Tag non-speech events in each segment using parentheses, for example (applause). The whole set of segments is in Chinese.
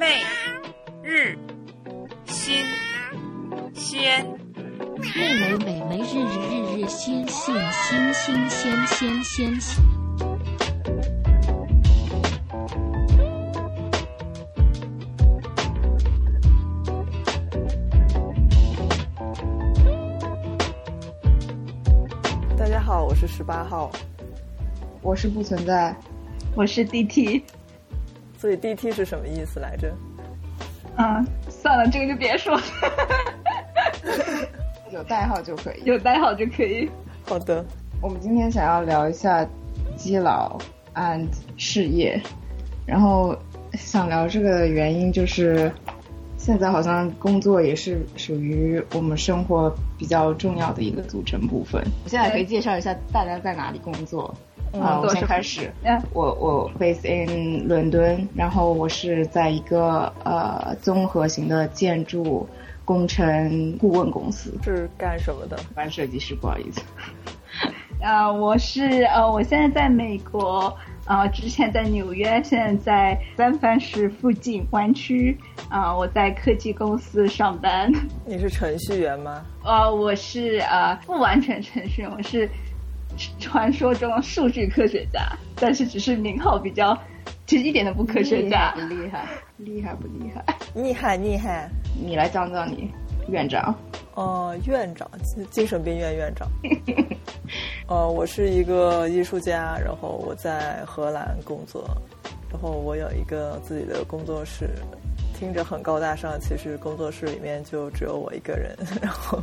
每日新鲜，妹妹美眉日日日日新新新新鲜鲜鲜鲜。大家好，我是十八号，我是不存在，我是 DT。所以 DT 是什么意思来着？嗯，算了，这个就别说了，(laughs) 有代号就可以。有代号就可以。好的，我们今天想要聊一下基佬 and 事业，然后想聊这个的原因就是，现在好像工作也是属于我们生活比较重要的一个组成部分。我现在可以介绍一下大家在哪里工作。啊、我先开始。嗯，我我 base in 伦敦，然后我是在一个呃综合型的建筑工程顾问公司，是干什么的？班设计师，不好意思。(laughs) 啊、我是呃，我现在在美国，呃，之前在纽约，现在在三藩市附近湾区，啊、我在科技公司上班。你是程序员吗？呃，我是呃不完全程序员，我是传说中的数据科学家，但是只是名号比较，其实一点都不科学家。厉害，厉害不厉害？厉害厉害！你来讲讲你，院长。呃，院长，精精神病院院长。呃，(laughs) 我是一个艺术家，然后我在荷兰工作，然后我有一个自己的工作室，听着很高大上，其实工作室里面就只有我一个人，然后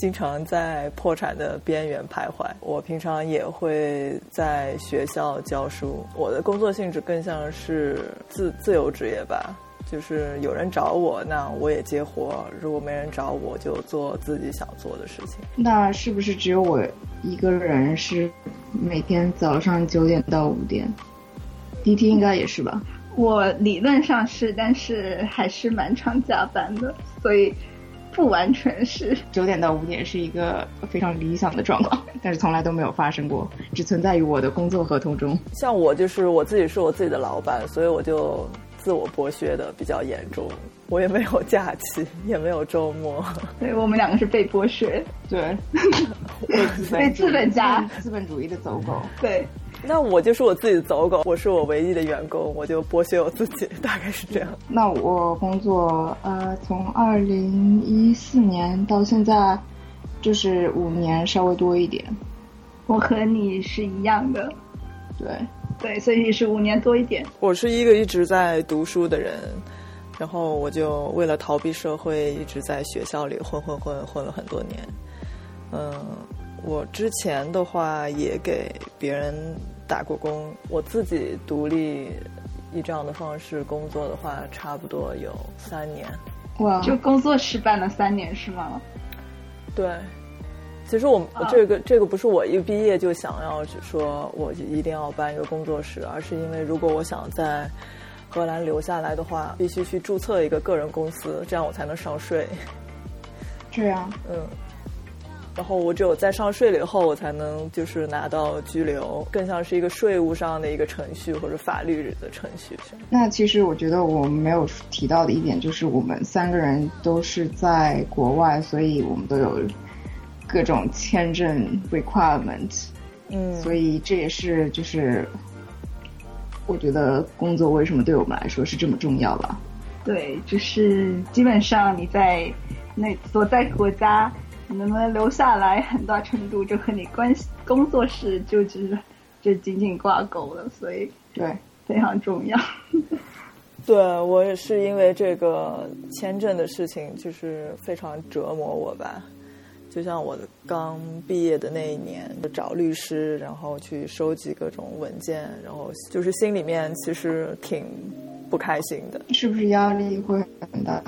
经常在破产的边缘徘徊。我平常也会在学校教书，我的工作性质更像是自自由职业吧。就是有人找我，那我也接活；如果没人找我，就做自己想做的事情。那是不是只有我一个人是每天早上九点到五点？DT 应该也是吧？我理论上是，但是还是蛮常加班的，所以不完全是。九点到五点是一个非常理想的状况，但是从来都没有发生过，只存在于我的工作合同中。像我就是我自己是我自己的老板，所以我就自我剥削的比较严重。我也没有假期，也没有周末。对我们两个是被剥削，对，(laughs) 被资本家 (laughs) 资本主义的走狗。对，那我就是我自己的走狗，我是我唯一的员工，我就剥削我自己，(laughs) 大概是这样。那我工作呃，从二零一四年到现在，就是五年稍微多一点。我和你是一样的，对，对，所以是五年多一点。我是一个一直在读书的人，然后我就为了逃避社会，一直在学校里混混混混了很多年。嗯，我之前的话也给别人打过工，我自己独立以这样的方式工作的话，差不多有三年。哇，就工作室办了三年是吗？对，其实我啊这个这个不是我一毕业就想要说我一定要办一个工作室，而是因为如果我想在荷兰留下来的话，必须去注册一个个人公司，这样我才能上税。这样，嗯，然后我只有在上税了以后，我才能就是拿到居留，更像是一个税务上的一个程序或者法律的程序。那其实我觉得我们没有提到的一点就是，我们三个人都是在国外，所以我们都有各种签证 requirement，嗯，所以这也是就是我觉得工作为什么对我们来说是这么重要吧。对，就是基本上你在那所在国家，你能不能留下来，很大程度就和你关系工作室就只是就紧紧挂钩了，所以对，非常重要。(laughs) 对我也是因为这个签证的事情，就是非常折磨我吧。就像我刚毕业的那一年，就找律师，然后去收集各种文件，然后就是心里面其实挺不开心的。是不是压力会很大？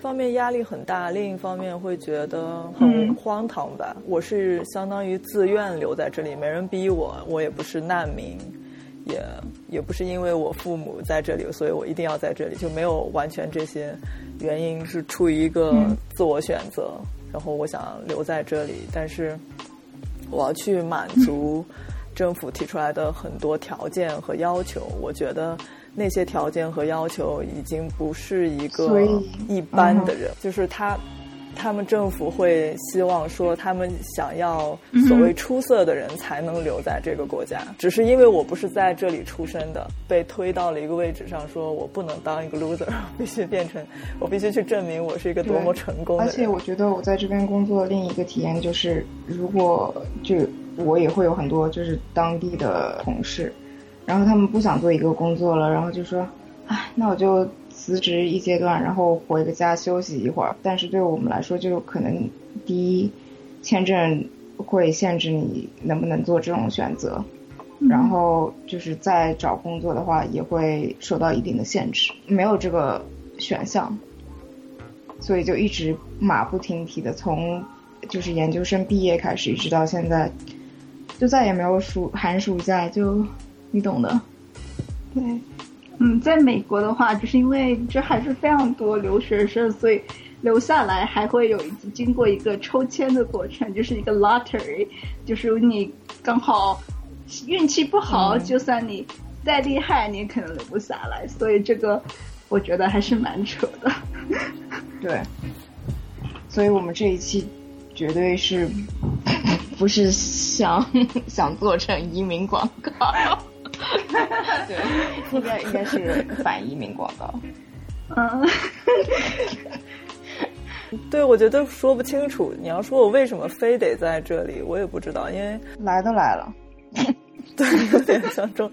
一方面压力很大，另一方面会觉得很荒唐吧。我是相当于自愿留在这里，没人逼我，我也不是难民，也也不是因为我父母在这里，所以我一定要在这里，就没有完全这些原因，是出于一个自我选择。然后我想留在这里，但是我要去满足政府提出来的很多条件和要求，我觉得那些条件和要求已经不是一个一般的人，就是他。他们政府会希望说，他们想要所谓出色的人才能留在这个国家。只是因为我不是在这里出生的，被推到了一个位置上，说我不能当一个 loser，必须变成，我必须去证明我是一个多么成功的人。而且我觉得我在这边工作另一个体验就是，如果就我也会有很多就是当地的同事，然后他们不想做一个工作了，然后就说，哎，那我就辞职一阶段，然后回个家休息一会儿。但是对我们来说，就可能第一，签证会限制你能不能做这种选择。然后就是再找工作的话，也会受到一定的限制，没有这个选项。所以就一直马不停蹄的从就是研究生毕业开始，一直到现在，就再也没有暑寒暑假，就你懂的。对，嗯，在美国的话，就是因为这还是非常多留学生，所以留下来还会有一经过一个抽签的过程，就是一个 lottery，就是你刚好运气不好，嗯就算你再厉害，你也可能留不下来。所以这个我觉得还是蛮扯的。对，所以我们这一期绝对是 (laughs) 不是想想做成移民广告？对，应该应该是反移民广告。嗯，(laughs) 对，我觉得说不清楚。你要说我为什么非得在这里，我也不知道，因为来都来了，(laughs) 对，有点像中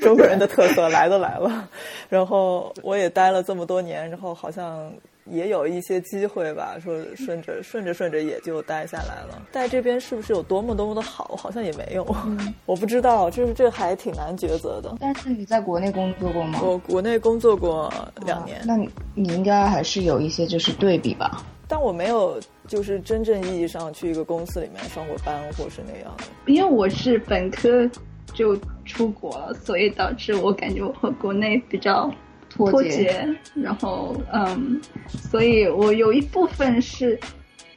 中国人的特色，来都来了。然后我也待了这么多年，然后好像也有一些机会吧，说顺着顺着顺着也就待下来了。在这边是不是有多么多么的好？好像也没有，(laughs) 我不知道，就是这还挺难抉择的。但是你在国内工作过吗？我国内工作过两年，那你你应该还是有一些就是对比吧？但我没有就是真正意义上去一个公司里面上过班，或是那样的。因为我是本科就出国了，所以导致我感觉我和国内比较脱脱节然后嗯，所以我有一部分是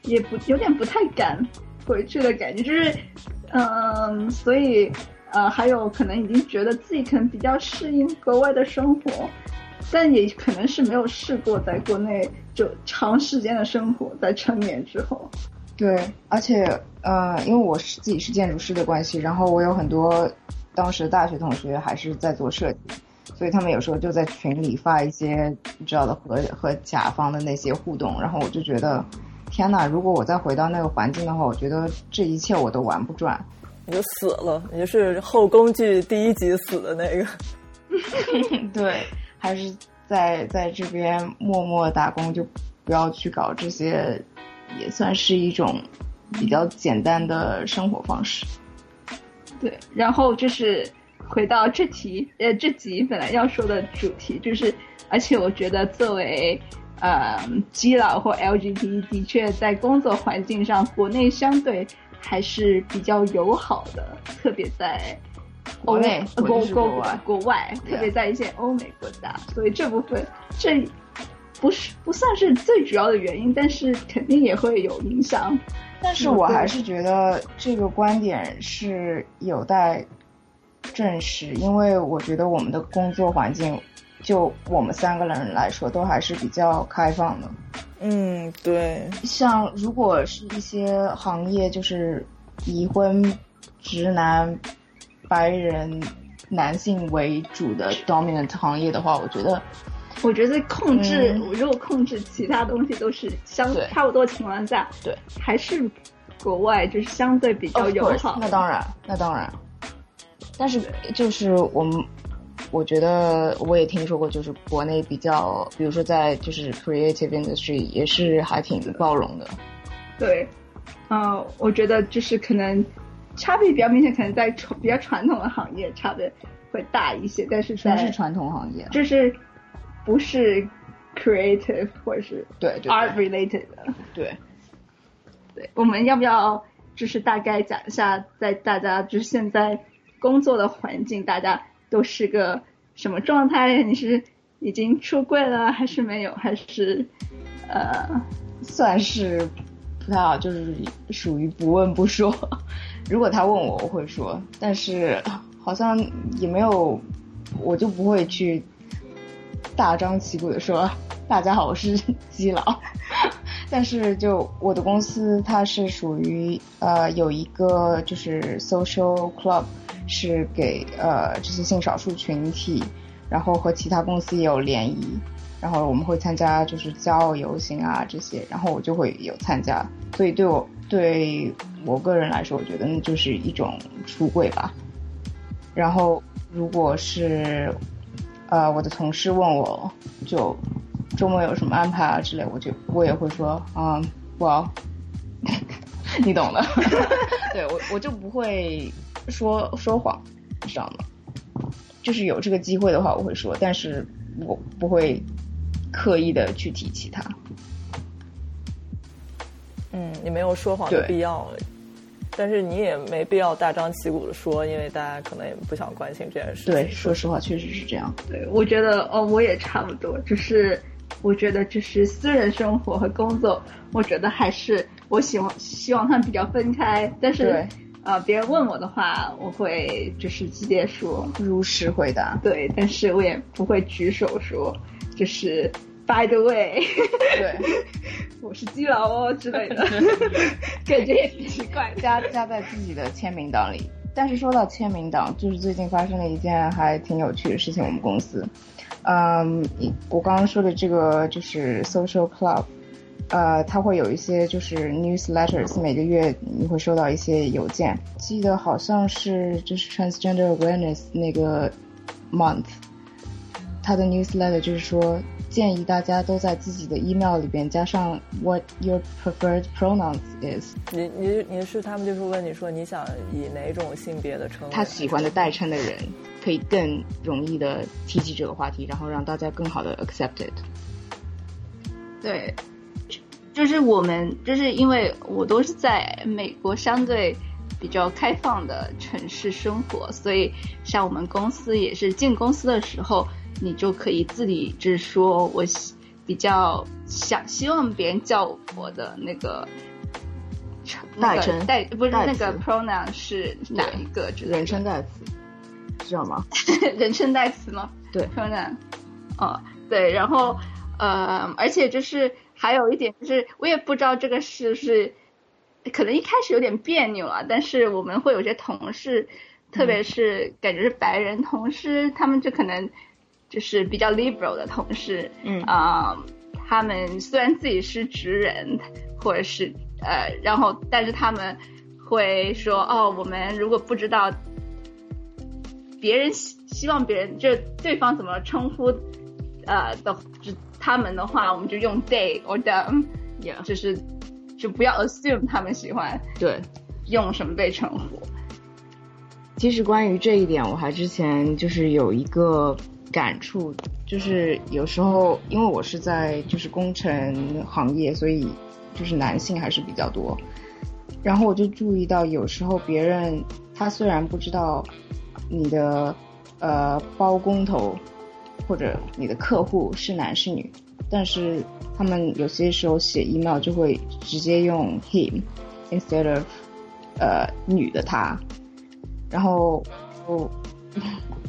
也不有点不太敢回去的感觉，就是嗯，所以呃，还有可能已经觉得自己可能比较适应国外的生活。但也可能是没有试过在国内就长时间的生活，在成年之后，对，而且呃，因为我是自己是建筑师的关系，然后我有很多当时大学同学还是在做设计，所以他们有时候就在群里发一些你知道的和和甲方的那些互动，然后我就觉得，天呐，如果我再回到那个环境的话，我觉得这一切我都玩不转。你就死了，你就是后宫剧第一集死的那个。(laughs) 对，还是在在这边默默打工，就不要去搞这些，也算是一种比较简单的生活方式。对，然后就是回到这题，呃，这集本来要说的主题就是，而且我觉得作为呃基佬或 LGBT，的确在工作环境上，国内相对还是比较友好的，特别在欧国内呃国国国外国外，特别在一些欧美国家，所以这部分这不是不算是最主要的原因，但是肯定也会有影响。但是我还是觉得这个观点是有待证实，因为我觉得我们的工作环境，就我们三个人来说，都还是比较开放的。嗯，对，像如果是一些行业，就是已婚直男、白人男性为主的 dominant 行业的话，我觉得我觉得控制，嗯如果控制其他东西都是相对差不多情况下，对，还是国外就是相对比较友 course，好。那当然，那当然。但是就是我们，我觉得我也听说过，就是国内比较，比如说在就是 creative industry 也是还挺包容的。对，呃，我觉得就是可能差别比较明显，可能在传比较传统的行业差别会大一些，但是在全是传统行业啊，就是不是 creative 或者是对对 art related 的。对。对，我们要不要就是大概讲一下，在大家就是现在工作的环境，大家都是个什么状态？(laughs) 你是已经出柜了，还是没有？还是呃，算是不太好，就是属于不问不说。(laughs) 如果他问我，我会说，但是好像也没有，我就不会去大张旗鼓的说 (laughs) 大家好，我是基佬。但是就我的公司，它是属于呃有一个就是 social club，是给呃这些性少数群体，然后和其他公司也有联谊，然后我们会参加就是骄傲游行啊这些，然后我就会有参加，所以对我对我个人来说，我觉得那就是一种出柜吧。然后如果是呃我的同事问我就。周末有什么安排啊之类，我就我也会说，嗯，我，你懂的。(laughs) 对我我就不会说说谎，知道吗？就是有这个机会的话，我会说，但是我不会刻意的去提起他。嗯，你没有说谎的必要，但是你也没必要大张旗鼓的说，因为大家可能也不想关心这件事。对，说实话，确实是这样。对，我觉得哦，我也差不多，只是。我觉得就是私人生活和工作，我觉得还是我希望希望他们比较分开。但是，呃，别人问我的话，我会就是直接说，如实回答。对，但是我也不会举手说，就是 by the way，(laughs) 对，(laughs) 我是基佬哦之类的，(laughs) 感觉也挺奇怪，加加在自己的签名档里。但是说到签名档，就是最近发生了一件还挺有趣的事情，我们公司。嗯，我刚刚说的这个就是 social club，呃，它会有一些就是 newsletters，每个月你会收到一些邮件。记得好像是就是 transgender awareness 那个 month，它的 newsletter 就是说。建议大家都在自己的 email 里边加上 what your preferred pronouns is。你你你是他们就是问你说你想以哪种性别的称呼？他喜欢的代称的人可以更容易的提起这个话题，然后让大家更好的 accept it。对，就是我们就是因为我都是在美国相对比较开放的城市生活，所以像我们公司也是进公司的时候。你就可以自己就是说我比较想希望别人叫我的那个代称代不是那个 pronoun 是哪一个？人称代词，知道吗？(laughs) 人称代词吗？对，pronoun。哦，对，然后呃，而且就是还有一点就是，我也不知道这个是不是可能一开始有点别扭啊，但是我们会有些同事，特别是感觉是白人同事，他们就可能。就是比较 liberal 的同事，嗯啊，他们虽然自己是直人，或者是呃，然后但是他们会说，哦，我们如果不知道别人希希望别人就对方怎么称呼，呃的就他们的话，我们就用 they or them，就是就不要 assume 他们喜欢对用什么被称呼。其实关于这一点，我还之前就是有一个。感触就是有时候，因为我是在就是工程行业，所以就是男性还是比较多。然后我就注意到，有时候别人他虽然不知道你的呃包工头或者你的客户是男是女，但是他们有些时候写 email 就会直接用 him instead of 呃女的他，然后我。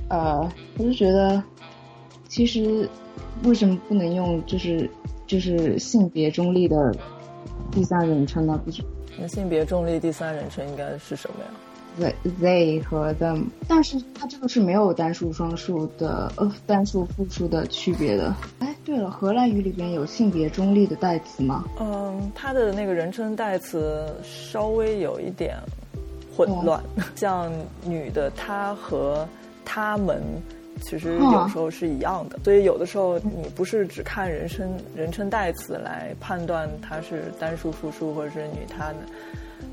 呃，我就觉得，其实为什么不能用就是就是性别中立的第三人称呢？不是？那性别中立第三人称应该是什么呀？they they 和 them，但是它这个是没有单数双数的呃单数复数的区别的。哎，对了，荷兰语里边有性别中立的代词吗？嗯，它的那个人称代词稍微有一点混乱，(laughs) 像女的她和。他们其实有时候是一样的，所以有的时候你不是只看人称人称代词来判断它是单数、复数或者是女他的，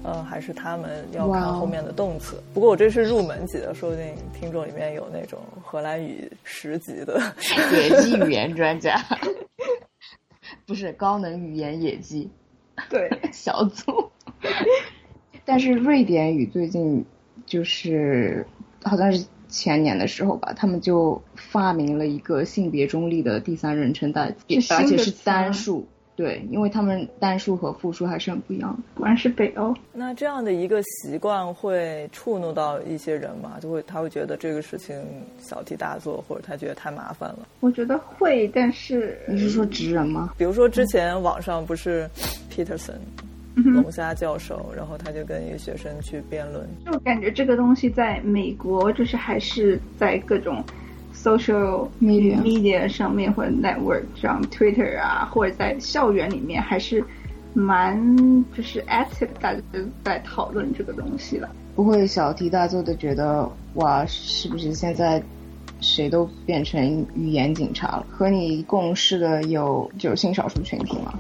呃，还是他们要看后面的动词。不过我这是入门级的，说不定听众里面有那种荷兰语十级的野鸡语言专家，(laughs) 不是高能语言野鸡，对 (laughs) 小组。但是瑞典语最近就是好像是。前年的时候吧，他们就发明了一个性别中立的第三人称代词，而且是单数，对，因为他们单数和复数还是很不一样的。果然是北欧。那这样的一个习惯会触怒到一些人吗？就会他会觉得这个事情小题大做，或者他觉得太麻烦了。我觉得会，但是你是说直人吗？比如说之前网上不是 Peterson 龙虾教授，然后他就跟一个学生去辩论，就感觉这个东西在美国就是还是在各种 social Media media 上面或者 network 上 Twitter 啊，或者在校园里面还是蛮就是 active，大家都在讨论这个东西了。不会小题大做的觉得哇，是不是现在谁都变成语言警察了？和你共事的有就是性少数群体吗？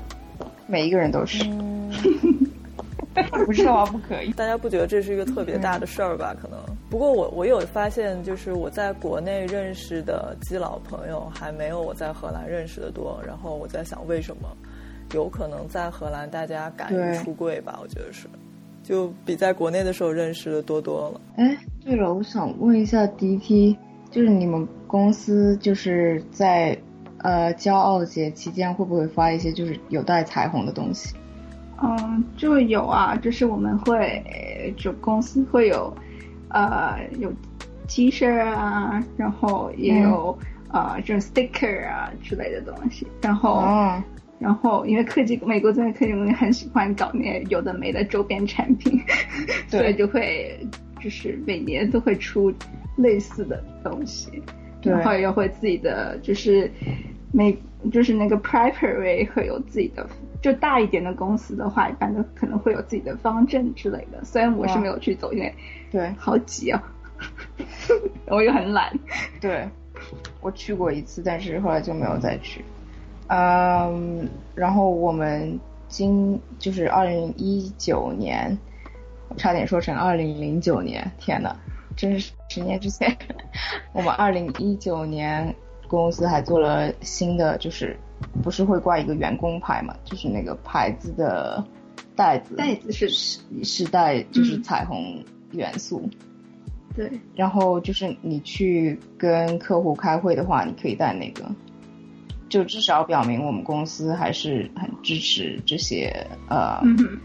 每一个人都是，(laughs) (laughs) 不是的话不可以。大家不觉得这是一个特别大的事儿吧？可能。不过我我有发现，就是我在国内认识的基佬朋友还没有我在荷兰认识的多。然后我在想，为什么？有可能在荷兰大家敢于出柜吧？我觉得是，就比在国内的时候认识的多多了。哎，对了，我想问一下 DT，就是你们公司就是在呃骄傲节期间会不会发一些就是有带彩虹的东西？嗯，就有啊，就是我们会就公司会有呃有 T 恤啊，然后也有、呃这种 sticker 啊之类的东西，然后。哦，然后，因为科技美国这边科技公司很喜欢搞那些有的没的周边产品，(laughs) 所以就会就是每年都会出类似的东西，对。然后也会自己的就是每就是那个 Prepare 会有自己的，就大一点的公司的话，一般都可能会有自己的方阵之类的。虽然我是没有去走，因为对好挤啊，(laughs) 我又很懒。对，我去过一次，但是后来就没有再去。嗯，然后我们今就是二零一九年，我差点说成二零零九年，天呐，真是十年之前。(laughs) 我们二零一九年公司还做了新的，就是不是会挂一个员工牌嘛，就是那个牌子的袋子，袋子是是是带就是嗯彩虹元素。对，然后就是你去跟客户开会的话，你可以带那个，就至少表明我们公司还是很支持这些呃、嗯，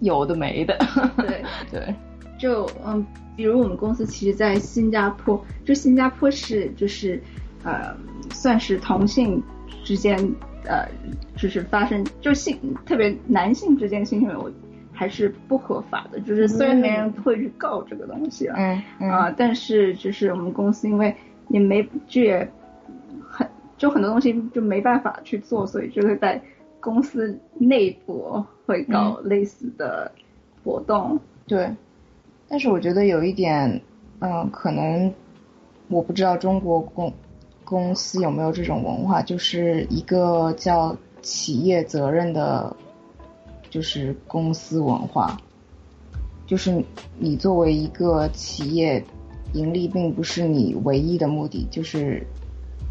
有的没的。对。(laughs) 对。就嗯，比如我们公司其实，在新加坡，就新加坡是就是呃，算是同性之间呃，就是发生就性特别男性之间性行为我还是不合法的，就是虽然没人会去告这个东西了，嗯嗯。啊、但是就是我们公司因为也没就也很就很多东西就没办法去做，所以就会在公司内部会搞类似的活动。对，但是我觉得有一点，嗯、可能我不知道中国公公司有没有这种文化，就是一个叫企业责任的，就是公司文化，就是你作为一个企业，盈利并不是你唯一的目的，就是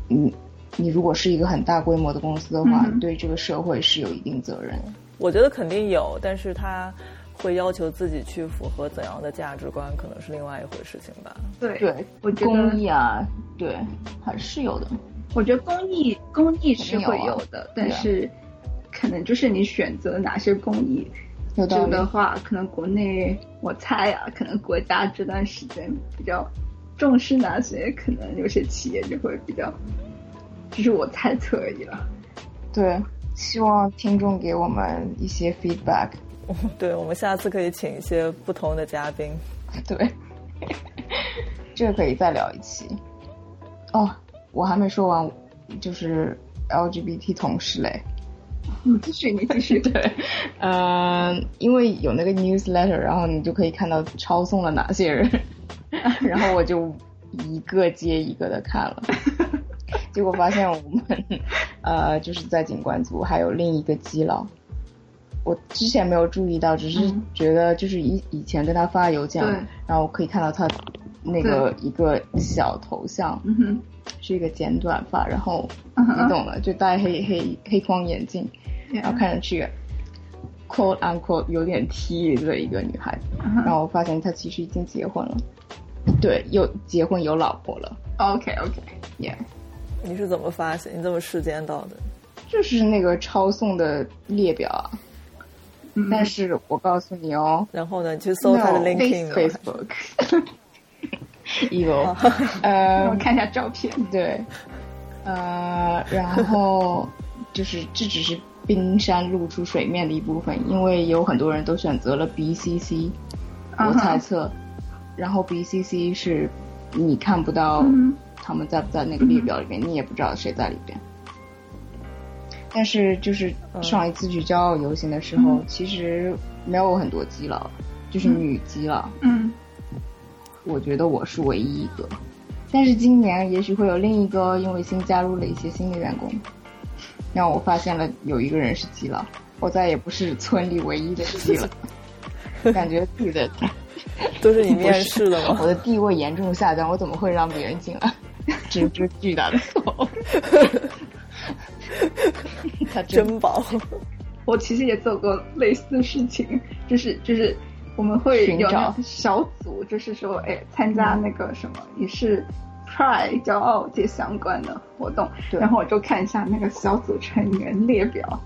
你你如果是一个很大规模的公司的话，嗯。对这个社会是有一定责任。我觉得肯定有，但是他会要求自己去符合怎样的价值观，可能是另外一回事情吧。对对，我觉得公益啊，对，还是有的。我觉得公益公益是会有的，有啊但是可能就是你选择哪些公益。这有道理的话，可能国内我猜啊，可能国家这段时间比较重视哪些，可能有些企业就会比较，这是我猜测而已了。对，希望听众给我们一些 feedback。(laughs) 对，我们下次可以请一些不同的嘉宾。(laughs) 对，这个可以再聊一期。哦，我还没说完，就是 LGBT 同事嘞。(laughs) 你继续，你继续。对，呃，因为有那个 newsletter，然后你就可以看到抄送了哪些人，然后我就一个接一个的看了，结果发现我们呃就是在警官组还有另一个基佬，我之前没有注意到，只是嗯。觉得就是以以前跟他发邮件对，然后可以看到他那个一个小头像，嗯，是一个剪短发，然后你懂的，就戴黑黑黑框眼镜，然后看上去 quote unquote 有点 T 的一个女孩子，然后我发现她其实已经结婚了，对，有结婚有老婆了。OK OK，，yeah，你是怎么发现？你怎么时间到的？就是那个抄送的列表啊。嗯但是我告诉你哦，然后呢，你去搜他的 LinkedIn 了。Facebook。(laughs) 有，(laughs) 让呃我，看一下照片。对，呃，然后就是这只是冰山露出水面的一部分，因为有很多人都选择了 BCC，我猜测，然后 BCC 是你看不到嗯他们在不在那个列表里面，你也不知道谁在里边。但是就是上一次去骄傲游行的时候，嗯其实没有很多基佬，就是女基佬。嗯，我觉得我是唯一一个。但是今年也许会有另一个，因为新加入了一些新的员工，让我发现了有一个人是基佬，我再也不是村里唯一的基佬，(laughs) 感觉自己的都是你面试的吗？我的地位严重下降，我怎么会让别人进来？(laughs) 这这巨大的错。(laughs) 他真珍宝，(laughs) 我其实也做过类似的事情，就是就是我们会有小组，就是说，哎，参加那个什么，也是 Pride 骄傲节相关的活动，然后我就看一下那个小组成员列表。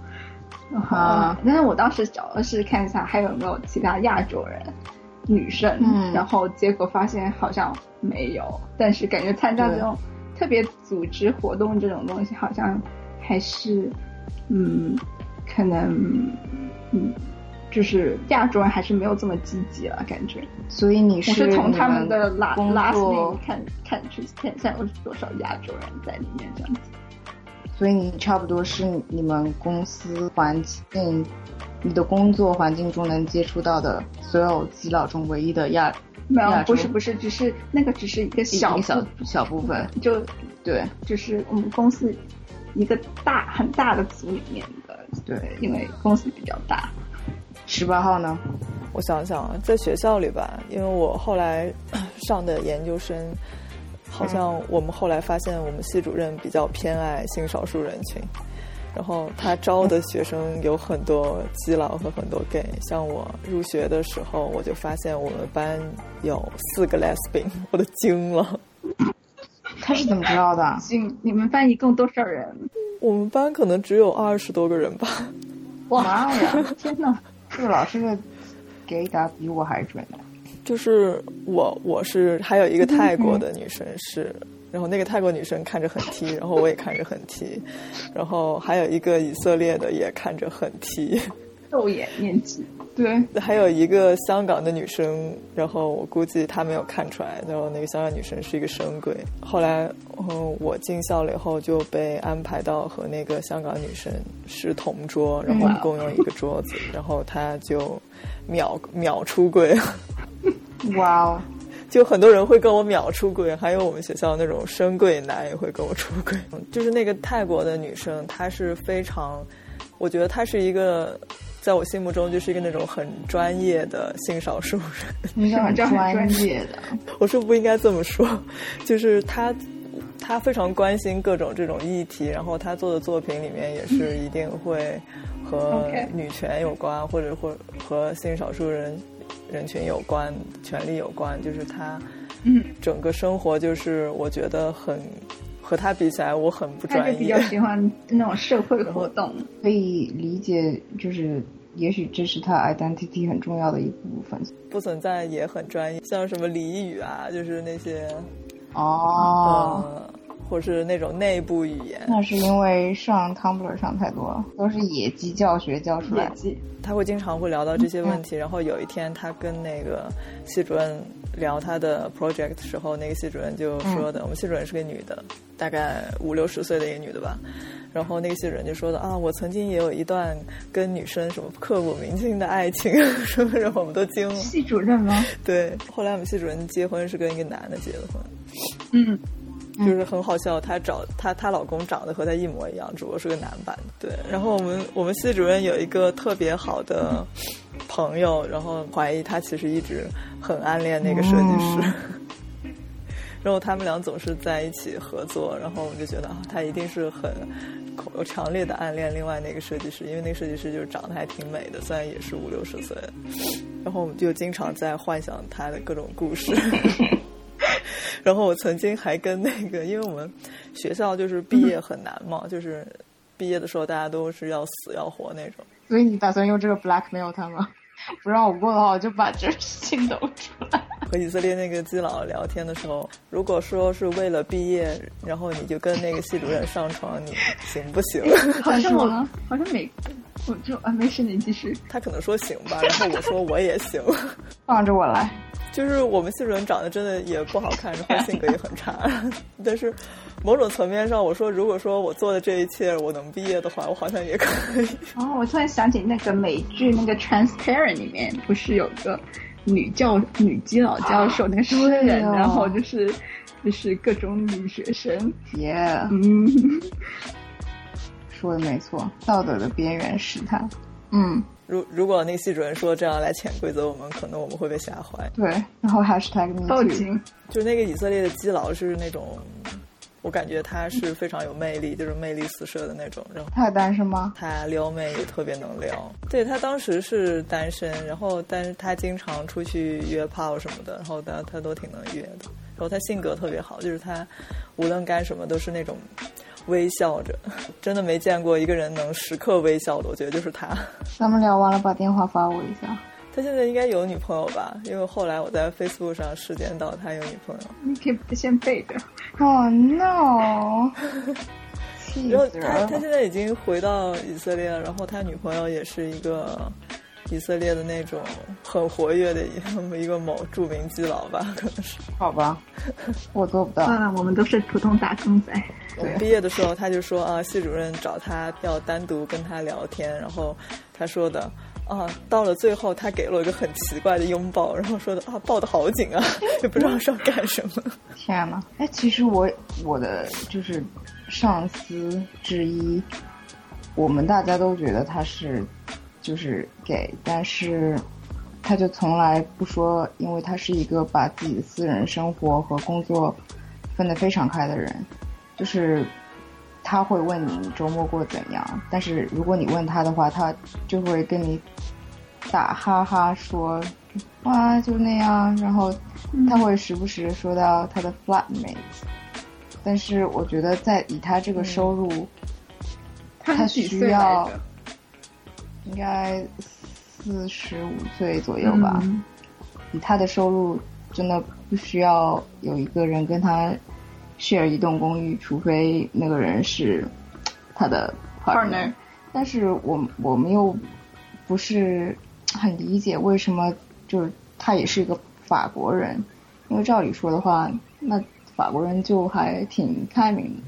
啊但是我当时找的是看一下还有没有其他亚洲人、女生，嗯。然后结果发现好像没有，但是感觉参加这种特别组织活动这种东西，好像还是，嗯，可能，嗯，就是亚洲人还是没有这么积极了，感觉。所以你我是从他们的拉工拉看看去看一下有多少亚洲人在里面这样子。所以你差不多是你们公司环境、你的工作环境中能接触到的所有基佬中唯一的亚没有不是不是，只是那个只是一个小一小小部分，就对就是我们公司一个大很大的组里面的，对。因为公司比较大。十八号呢？我想想啊，在学校里吧，因为我后来 (coughs) 上的研究生，好像我们后来发现我们系主任比较偏爱性少数人群，然后他招的学生有很多基佬和很多 gay。像我入学的时候，我就发现我们班有四个 lesbian，我都惊了。他是怎么知道的？行，你们班一共多少人？我们班可能只有二十多个人吧。哇呀！天哪！这个老师的给答比我还准呢。就是我，我是还有一个泰国的女生是，然后那个泰国女生看着很 T，然后我也看着很 T，然后还有一个以色列的也看着很 T，肉眼面积。对，还有一个香港的女生，然后我估计她没有看出来，然后那个香港女生是一个深柜。后来，嗯，我进校了以后就被安排到和那个香港女生是同桌，然后我们共用一个桌子，然后她就秒秒出柜。哇哦，就很多人会跟我秒出柜，还有我们学校那种深柜男也会跟我出轨。就是那个泰国的女生，她是非常，我觉得她是一个，在我心目中就是一个那种很专业的性少数人。你这很这很专专业的，(laughs) 我是不应该这么说，就是他。他非常关心各种这种议题，然后他做的作品里面也是一定会和女权有关，或者或和性少数人人群有关、权利有关，就是他。嗯，整个生活就是我觉得很和他比起来，我很不专业他就比较。喜欢那种社会活动。可以理解，就是也许这是他 identity 很重要的一部分。不存在也很专业，像什么俚语啊，就是那些哦，呃，或是那种内部语言，那是因为上 Tumblr 上太多了，都是野鸡教学教出来的。业绩，他会经常会聊到这些问题。然后有一天，他跟那个系主任聊他的 project 的时候，那个系主任就说的，我们系主任是个女的，大概五六十岁的一个女的吧。然后那个系主任就说的啊，我曾经也有一段跟女生什么刻骨铭心的爱情，什么什么，我们都惊了。系主任吗？对，后来我们系主任结婚是跟一个男的结的婚，嗯，就是很好笑，她找她她老公长得和她一模一样，只不过是个男版的。对，然后我们我们系主任有一个特别好的朋友，然后怀疑他其实一直很暗恋那个设计师。(laughs) 然后他们俩总是在一起合作，然后我们就觉得啊，他一定是很有强烈的暗恋另外那个设计师，因为那个设计师就是长得还挺美的，虽然也是五六十岁。然后我们就经常在幻想他的各种故事。(laughs) 然后我曾经还跟那个，因为我们学校就是毕业很难嘛，就是毕业的时候大家都是要死要活那种。所以你打算用这个 blackmail 他吗？不让我过的话，我就把这事情抖出来。和以色列那个基佬聊天的时候，如果说是为了毕业，然后你就跟那个系主任上床，你行不行？(laughs) 好像我好像没，我就啊没事，你继续。他可能说行吧，然后我说我也行，(laughs) 放着我来。就是我们系主任长得真的也不好看，然后性格也很差，(laughs) 但是某种层面上，我说如果说我做的这一切我能毕业的话，我好像也可以。哦，我突然想起那个美剧那个《Transparent》里面不是有个女教女基佬教授那个诗人，然后就是就是各种女学生。耶，嗯，说的没错，道德的边缘试探。嗯。如如果那个系主任说这样来潜规则我们，可能我们会被吓坏。对，然后 hashtag 报警。就那个以色列的基佬是那种，我感觉他是非常有魅力，就是魅力四射的那种。然后他单身吗？他撩妹也特别能撩。对他当时是单身，然后但是他经常出去约炮什么的，然后他他都挺能约的。然后他性格特别好，就是他无论干什么都是那种。微笑着，(laughs) 真的没见过一个人能时刻微笑的，我觉得就是他。咱们聊完了，把电话发我一下。他现在应该有女朋友吧？因为后来我在 Facebook 上视见到他有女朋友。你可以先背着。Oh no！(laughs) 然后他他现在已经回到以色列了，然后他女朋友也是一个。以色列的那种很活跃的 (laughs) 一个某著名基佬吧，可能是。好吧，(laughs) 我做不到。算了，我们都是普通打工仔。对，毕业的时候他就说啊，系主任找他要单独跟他聊天，然后他说的啊，到了最后他给了我一个很奇怪的拥抱，然后说的啊，抱的好紧啊，(laughs) 也不知道是要干什么。天呐，哎，其实我我的就是上司之一，我们大家都觉得他是。就是给，但是他就从来不说，因为他是一个把自己的私人生活和工作分得非常开的人。就是他会问你周末过怎样，但是如果你问他的话，他就会跟你打哈哈说，哇就那样，然后他会时不时说到他的 flatmate。但是我觉得在以他这个收入，他需要。应该四十五岁左右吧。以他的收入，真的不需要有一个人跟他 share 一栋公寓，除非那个人是他的 partner。但是我我们又不是很理解为什么，就是他也是一个法国人。因为照理说的话，那法国人就还挺开明的，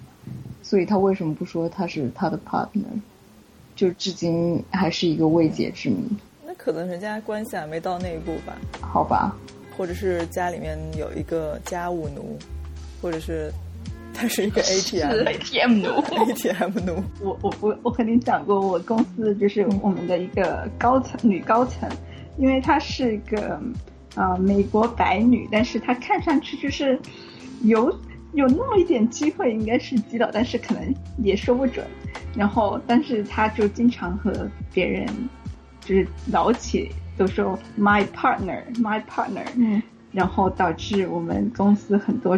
所以他为什么不说他是他的 partner？就至今还是一个未解之谜。那可能人家关系还没到那一步吧？好吧，或者是家里面有一个家务奴，或者是他是一个 (laughs) ATM，ATM 奴，ATM 奴。我我我我肯定讲过，我公司就是我们的一个高层女高层，因为她是一个啊美国白女，但是她看上去就是有。有那么一点机会，应该是击倒，但是可能也说不准。然后，但是她就经常和别人就是聊起，都说 my partner，my partner。嗯。然后导致我们公司很多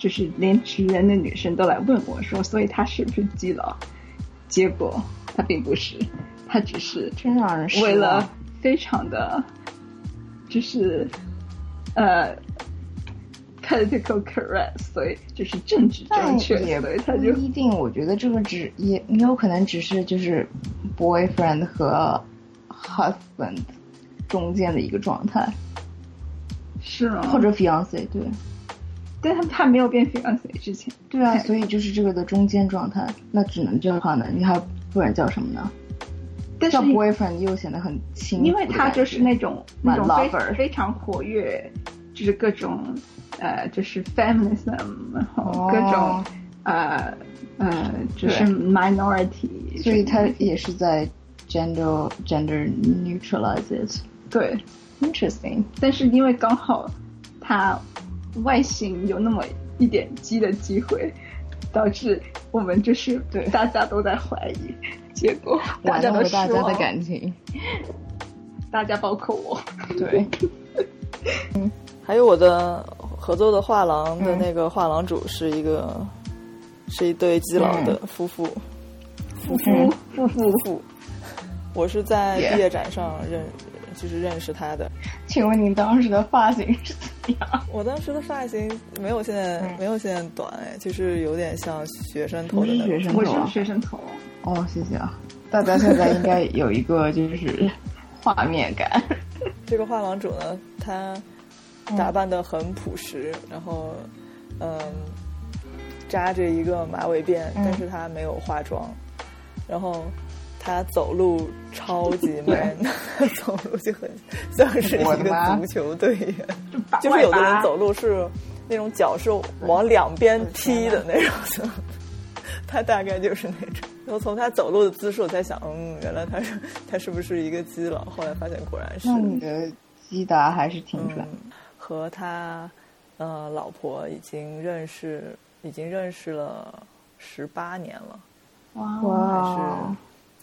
就是连职员的女生都来问我说，所以他是不是基佬？结果他并不是，他只是真让人为了非常的，就是呃。Political correct，所以就是政治正确，所以他就一定。我觉得这个只也也有可能只是就是 boyfriend 和 husband 中间的一个状态，是吗？或者 fiance 对，但他他没有变 fiance 之前，对啊，所以就是这个的中间状态，那只能叫他呢？你还不然叫什么呢？叫 boyfriend 又显得很轻，因为他就是那种那种非非常活跃，就是各种。呃，就是 feminism，然后各种呃呃，就是 minority，所以他也是在 gender gender neutralizes。对，interesting。但是因为刚好它外形有那么一点鸡的机会，导致我们就是对大家都在怀疑，(laughs) 结果大家都大家的感情，大家包括我，对，嗯，(laughs) 还有我的。合作的画廊的那个画廊主是一个，是一对基佬的夫妇，夫妇？夫妇。父，我是在毕业展上认，就是认识他的。请问您当时的发型是怎样？我当时的发型没有现在、嗯没有现在短哎，就是有点像学生头的那种。学生头啊是？学生头，哦，谢谢啊！大家现在应该有一个 (laughs) 就是画面感。(laughs) 这个画廊主呢，他打扮的很朴实，然后嗯，扎着一个马尾辫，嗯但是他没有化妆，然后他走路超级 man，(laughs) 走路就很像是一个足球队员，就是有的人走路是那种脚是往两边踢的那种。(laughs) 他大概就是那种，然后从他走路的姿势，我在想，嗯，原来他是 (laughs) 他是不是一个基佬？后来发现果然是。那你的基达还是挺准。嗯，和他呃老婆已经认识，已经认识了十八年了，哇还哇是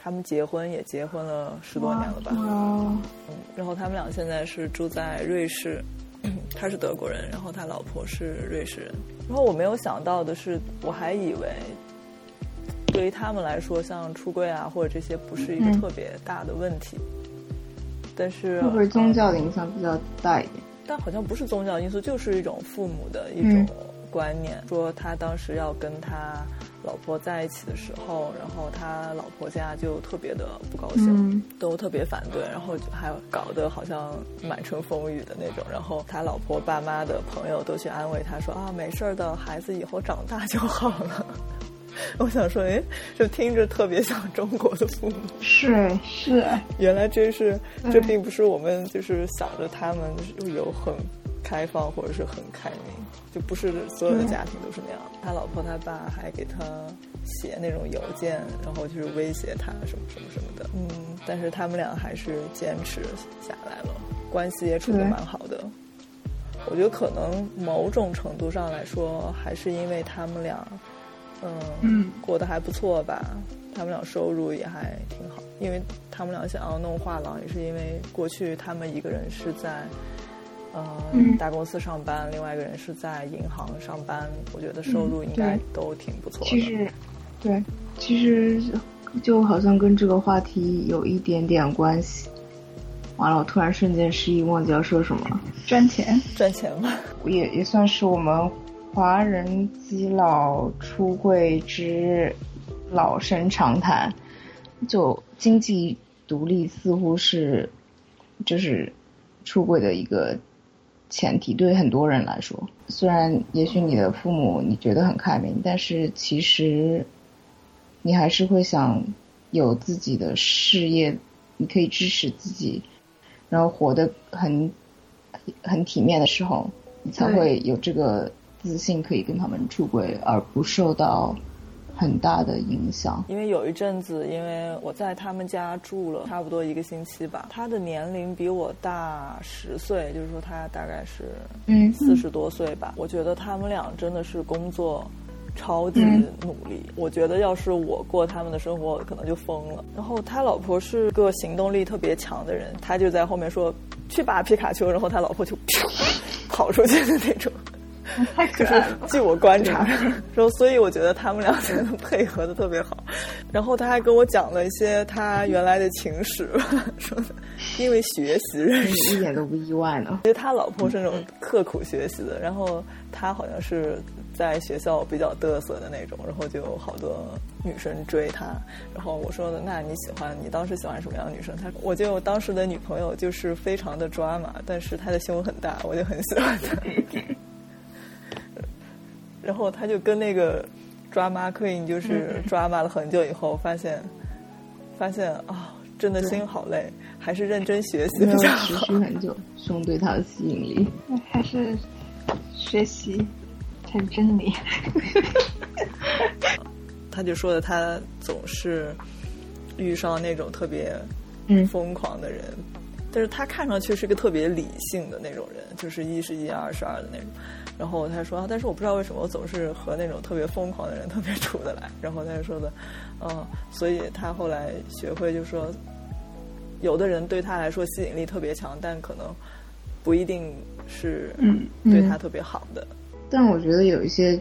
他们结婚也结婚了十多年了吧？嗯，然后他们俩现在是住在瑞士，(clears throat) 他是德国人，然后他老婆是瑞士人。然后我没有想到的是，我还以为对于他们来说，像出柜啊或者这些不是一个嗯特别大的问题，但是会不会宗教的影响比较大一点？但好像不是宗教因素，就是一种父母的一嗯种观念。说他当时要跟他老婆在一起的时候，然后他老婆家就特别的不高兴，嗯都特别反对，然后就还搞得好像满城风雨的那种。然后他老婆爸妈的朋友都去安慰他说啊，没事儿的，孩子以后长大就好了。(laughs) 我想说，哎，就听着特别像中国的父母。是是原来这是这并不是我们就是想着他们就是有很开放或者是很开明，就不是所有的家庭都是那样。他老婆他爸还给他写那种邮件，然后就是威胁他什么什么什么的。嗯，但是他们俩还是坚持下来了，关系也处得蛮好的。我觉得可能某种程度上来说，还是因为他们俩，嗯，嗯过得还不错吧。他们俩收入也还挺好，因为他们俩想要弄画廊，也是因为过去他们一个人是在，呃，嗯大公司上班，另外一个人是在银行上班。我觉得收入应该都挺不错的。其实，对，其实就好像跟这个话题有一点点关系。完了，我突然瞬间失忆，忘记要说什么了。赚钱，赚钱嘛，也也算是我们华人基佬出柜之老生常谈。就经济独立似乎是就是出柜的一个前提，对很多人来说。虽然也许你的父母你觉得很开明，但是其实你还是会想有自己的事业，你可以支持自己，然后活得很很体面的时候，你才会有这个自信可以跟他们出轨，而不受到很大的影响。因为有一阵子，因为我在他们家住了差不多一个星期吧，他的年龄比我大十岁，就是说他大概是嗯四十多岁吧。我觉得他们俩真的是工作超级嗯努力。我觉得要是我过他们的生活，我可能就疯了。然后他老婆是个行动力特别强的人，他就在后面说去吧皮卡丘，然后他老婆就 (laughs) 跑出去的那种。太可爱了。(laughs) 据我观察，然后所以我觉得他们两个人配合的特别好。然后他还跟我讲了一些他原来的情史，(laughs) 说的因为学习认识。一点都不意外呢。其实他老婆是那种刻苦学习的，然后他好像是在学校比较嘚瑟的那种，然后就有好多女生追他。然后我说的，那你喜欢你当时喜欢什么样的女生？他我就当时的女朋友就是非常的抓马，但是她的胸很大，我就很喜欢她。然后他就跟那个抓马 queen 就是抓马了很久以后，发现发现啊、真的心好累，还是认真学习比较好。持续很久，胸对他的吸引力。(laughs) 还是学习才是真理。(laughs) 他就说的，他总是遇上那种特别嗯疯狂的人，但是他看上去是个特别理性的那种人，就是一是一，二是二的那种。然后他说，啊但是我不知道为什么我总是和那种特别疯狂的人特别处得来。然后他就说的，嗯，所以他后来学会就说，有的人对他来说吸引力特别强，但可能不一定是嗯对他特别好的。但我觉得有一些，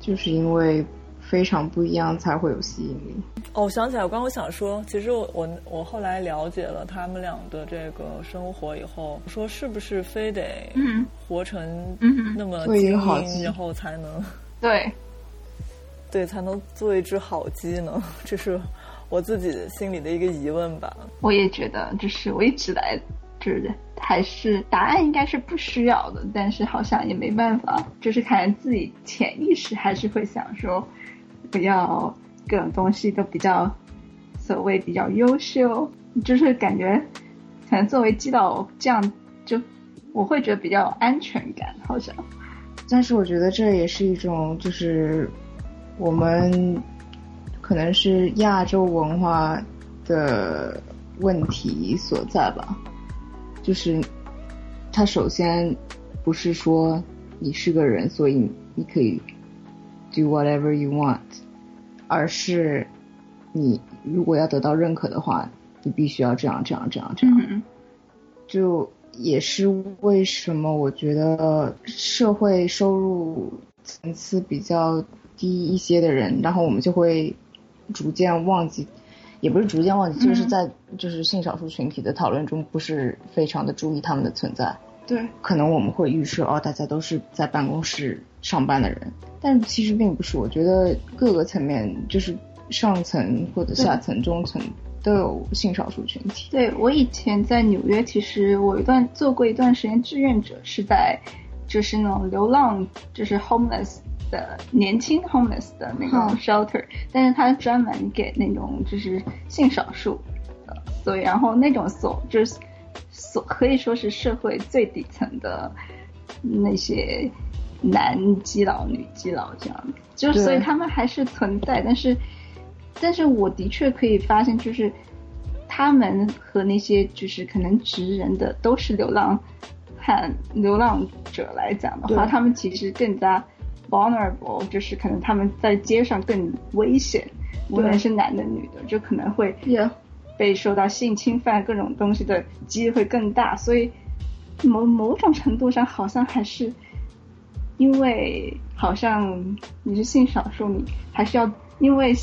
就是因为非常不一样才会有吸引力。哦，我想起来，我刚刚想说，其实我我我后来了解了他们俩的这个生活以后，说是不是非得嗯活成嗯那么好鸡英，然后才能 (laughs) 对，(laughs) 对才能做一只好鸡呢？(laughs) 这是我自己心里的一个疑问吧。我也觉得，就是我一直来，就是还是答案应该是不需要的，但是好像也没办法，就是看来自己潜意识还是会想说，不要各种东西都比较所谓比较优秀，就是感觉可能作为基导这样，就我会觉得比较有安全感，好像。但是我觉得这也是一种，就是我们可能是亚洲文化的问题所在吧。就是他首先不是说你是个人，所以你可以 do whatever you want，而是你如果要得到认可的话，你必须要这样这样这样这样。嗯就也是为什么我觉得社会收入层次比较低一些的人，然后我们就会逐渐忘记，也不是逐渐忘记，就是在就是性少数群体的讨论中，不是非常的注意他们的存在。对，可能我们会预设哦，大家都是在办公室上班的人，但其实并不是。我觉得各个层面，就是上层或者下层、中层都有性少数群体。对我以前在纽约，其实我一段做过一段时间志愿者，是在就是那种流浪，就是 homeless 的年轻 homeless 的那种嗯 shelter，、但是它专门给那种就是性少数的，所以然后那种所就是所可以说是社会最底层的那些男基佬、女基佬这样子，就所以他们还是存在，但是但是我的确可以发现，就是他们和那些就是可能职人的都是流浪汉、流浪者来讲的话，他们其实更加 vulnerable，就是可能他们在街上更危险，无论是男的女的，就可能会被受到性侵犯各种东西的机会更大，所以某某种程度上好像还是因为好像你是性少数，你还是要因为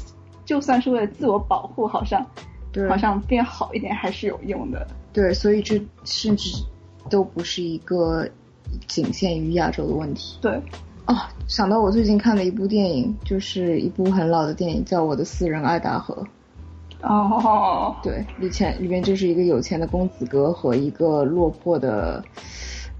就算是为了自我保护，好像对好像变好一点还是有用的。对，所以这甚至都不是一个仅限于亚洲的问题。对，哦，想到我最近看的一部电影，就是一部很老的电影，叫《我的私人爱达荷》。哦，对，里前里面就是一个有钱的公子哥和一个落魄的，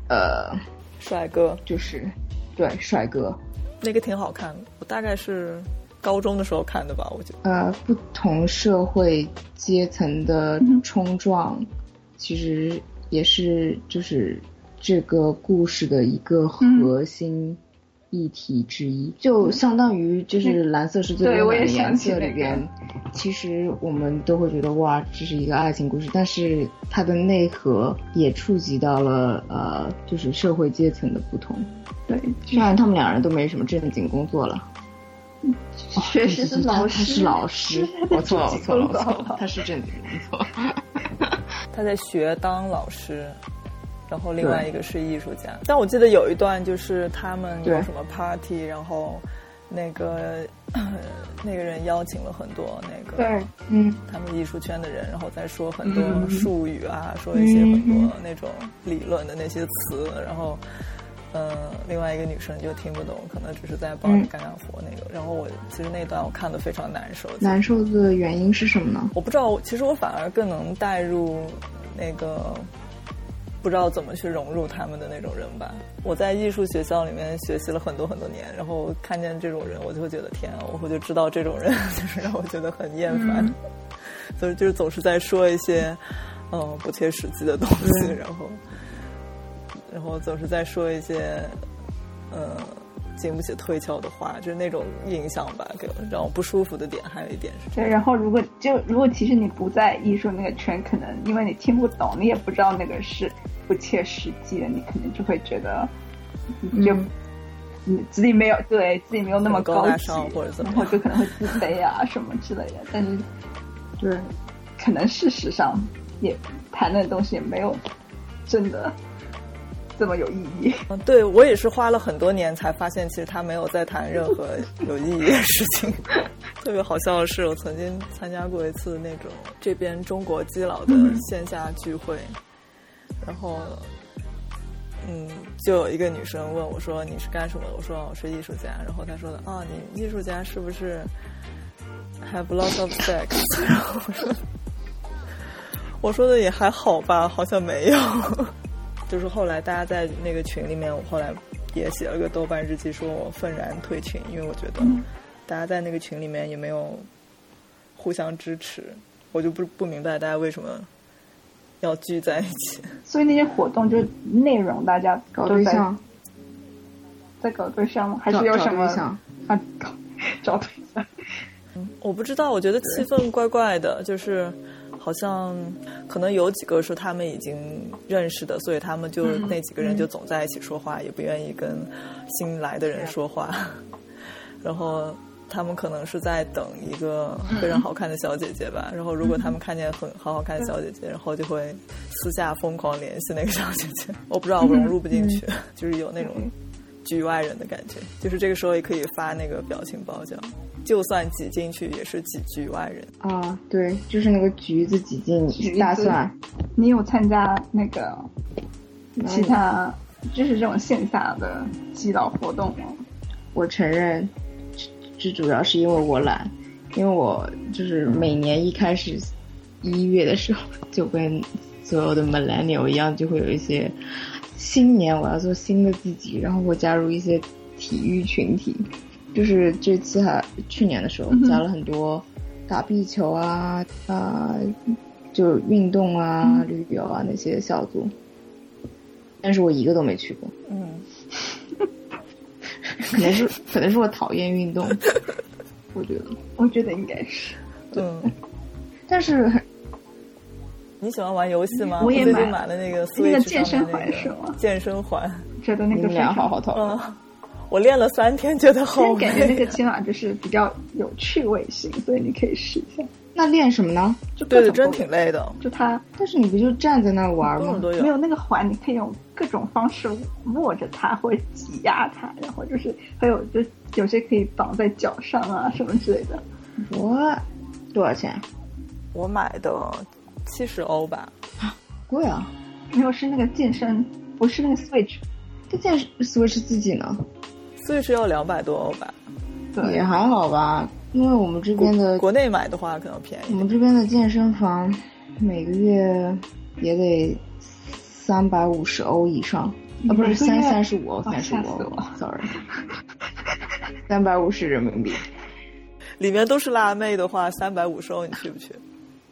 呃，帅哥，就是对帅哥，那个挺好看的，我大概是高中的时候看的吧，我觉得。呃，不同社会阶层的嗯冲撞，其实也是就是这个故事的一个嗯。核心议题之一，就相当于就是蓝色是最对我也温暖的颜色里边，其实我们都会觉得哇，这是一个爱情故事，但是它的内核也触及到了呃，就是社会阶层的不同。对，虽然他们两人都没什么正经工作了。确实是老师，他是老师，我错了，我错了，我错了他是正经工作。(laughs) 他在学当老师，然后另外一个是艺术家。但我记得有一段就是他们有什么 party，然后那个 (laughs) 那个人邀请了很多那个对，嗯，他们艺术圈的人，然后再说很多嗯术语啊，说一些很多那种理论的那些词，然后。嗯，另外一个女生就听不懂，可能只是在帮你嗯干干活那个。然后我其实那段我看的非常难受。难受的原因是什么呢？我不知道，其实我反而更能带入那个不知道怎么去融入他们的那种人吧。我在艺术学校里面学习了很多很多年，然后看见这种人，我就会觉得天啊，我就知道这种人就是让我觉得很厌烦，所以就是总是在说一些嗯不切实际的东西，然后然后总是在说一些嗯。经不起推敲的话，就是那种印象吧，给我让我不舒服的点。还有一点是对，然后如果就如果其实你不在艺术那个圈，可能因为你听不懂，你也不知道那个是不切实际的，你可能就会觉得就嗯你自己没有对自己没有那么高大级上或者怎么然后就可能会自卑啊什么之类的。但是对，可能事实上也谈论的东西也没有真的这么有意义。(laughs) 嗯，对我也是花了很多年才发现，其实他没有在谈任何有意义的事情。(laughs) 特别好笑的是，我曾经参加过一次那种这边中国基佬的线下聚会，然后，嗯，就有一个女生问我说：“你是干什么的？”我说：“我是艺术家。”然后她说的：“啊，你艺术家是不是 have lots of sex？” 然 (laughs) 后我说。我说的也还好吧，好像没有。就是后来大家在那个群里面，我后来也写了个豆瓣日记，说我愤然退群，因为我觉得大家在那个群里面也没有互相支持，我就不不明白大家为什么要聚在一起。(laughs) 所以那些活动就是内容，大家搞对象，在搞对象吗？还是有什么啊？搞 (laughs) 找对象？嗯，我不知道，我觉得气氛怪怪的，就是。好像可能有几个是他们已经认识的，所以他们就那几个人就总在一起说话，也不愿意跟新来的人说话。(laughs) 然后他们可能是在等一个非常好看的小姐姐吧。然后如果他们看见很好好看的小姐姐，然后就会私下疯狂联系那个小姐姐。我不知道我融入不进去，(laughs) 就是有那种局外人的感觉。就是这个时候也可以发那个表情包叫。就算挤进去，也是挤局外人啊！对，就是那个橘子挤进大蒜。你有参加那个其他，就是这种线下的基佬活动吗？我承认，这主要是因为我懒，因为我就是每年一开始一月的时候，就跟所有的 millennial 一样，就会有一些新年我要做新的自己，然后我加入一些体育群体。就是这次还去年的时候加了很多打壁球啊啊，就运动啊、旅游啊那些小组，但是我一个都没去过。嗯，可能是可能是我讨厌运动，我觉得我觉得应该是。嗯，但是你喜欢玩游戏吗？我也买了那个那个健身环是吗？健身环，觉得那个俩好好讨论。我练了三天，觉得好。感觉那个起码就是比较有趣味性，所以你可以试一下。那练什么呢？就对，真挺累的。就它，但是你不就站在那玩吗？没有那个环，你可以用各种方式握着它，或者挤压它，然后就是还有就有些可以绑在脚上啊，什么之类的。我多少钱？我买的七十欧吧。啊贵啊！没有，是那个健身，不是那个 Switch。这健 Switch 自己呢？？Switch 要两百多欧吧，也还好吧，因为我们这边的国内买的话可能便宜。我们这边的健身房每个月也得三百五十欧以上，啊不是三三十五欧，三十五欧，sorry，三百五十人民币。里面都是辣妹的话，三百五十欧你去不去？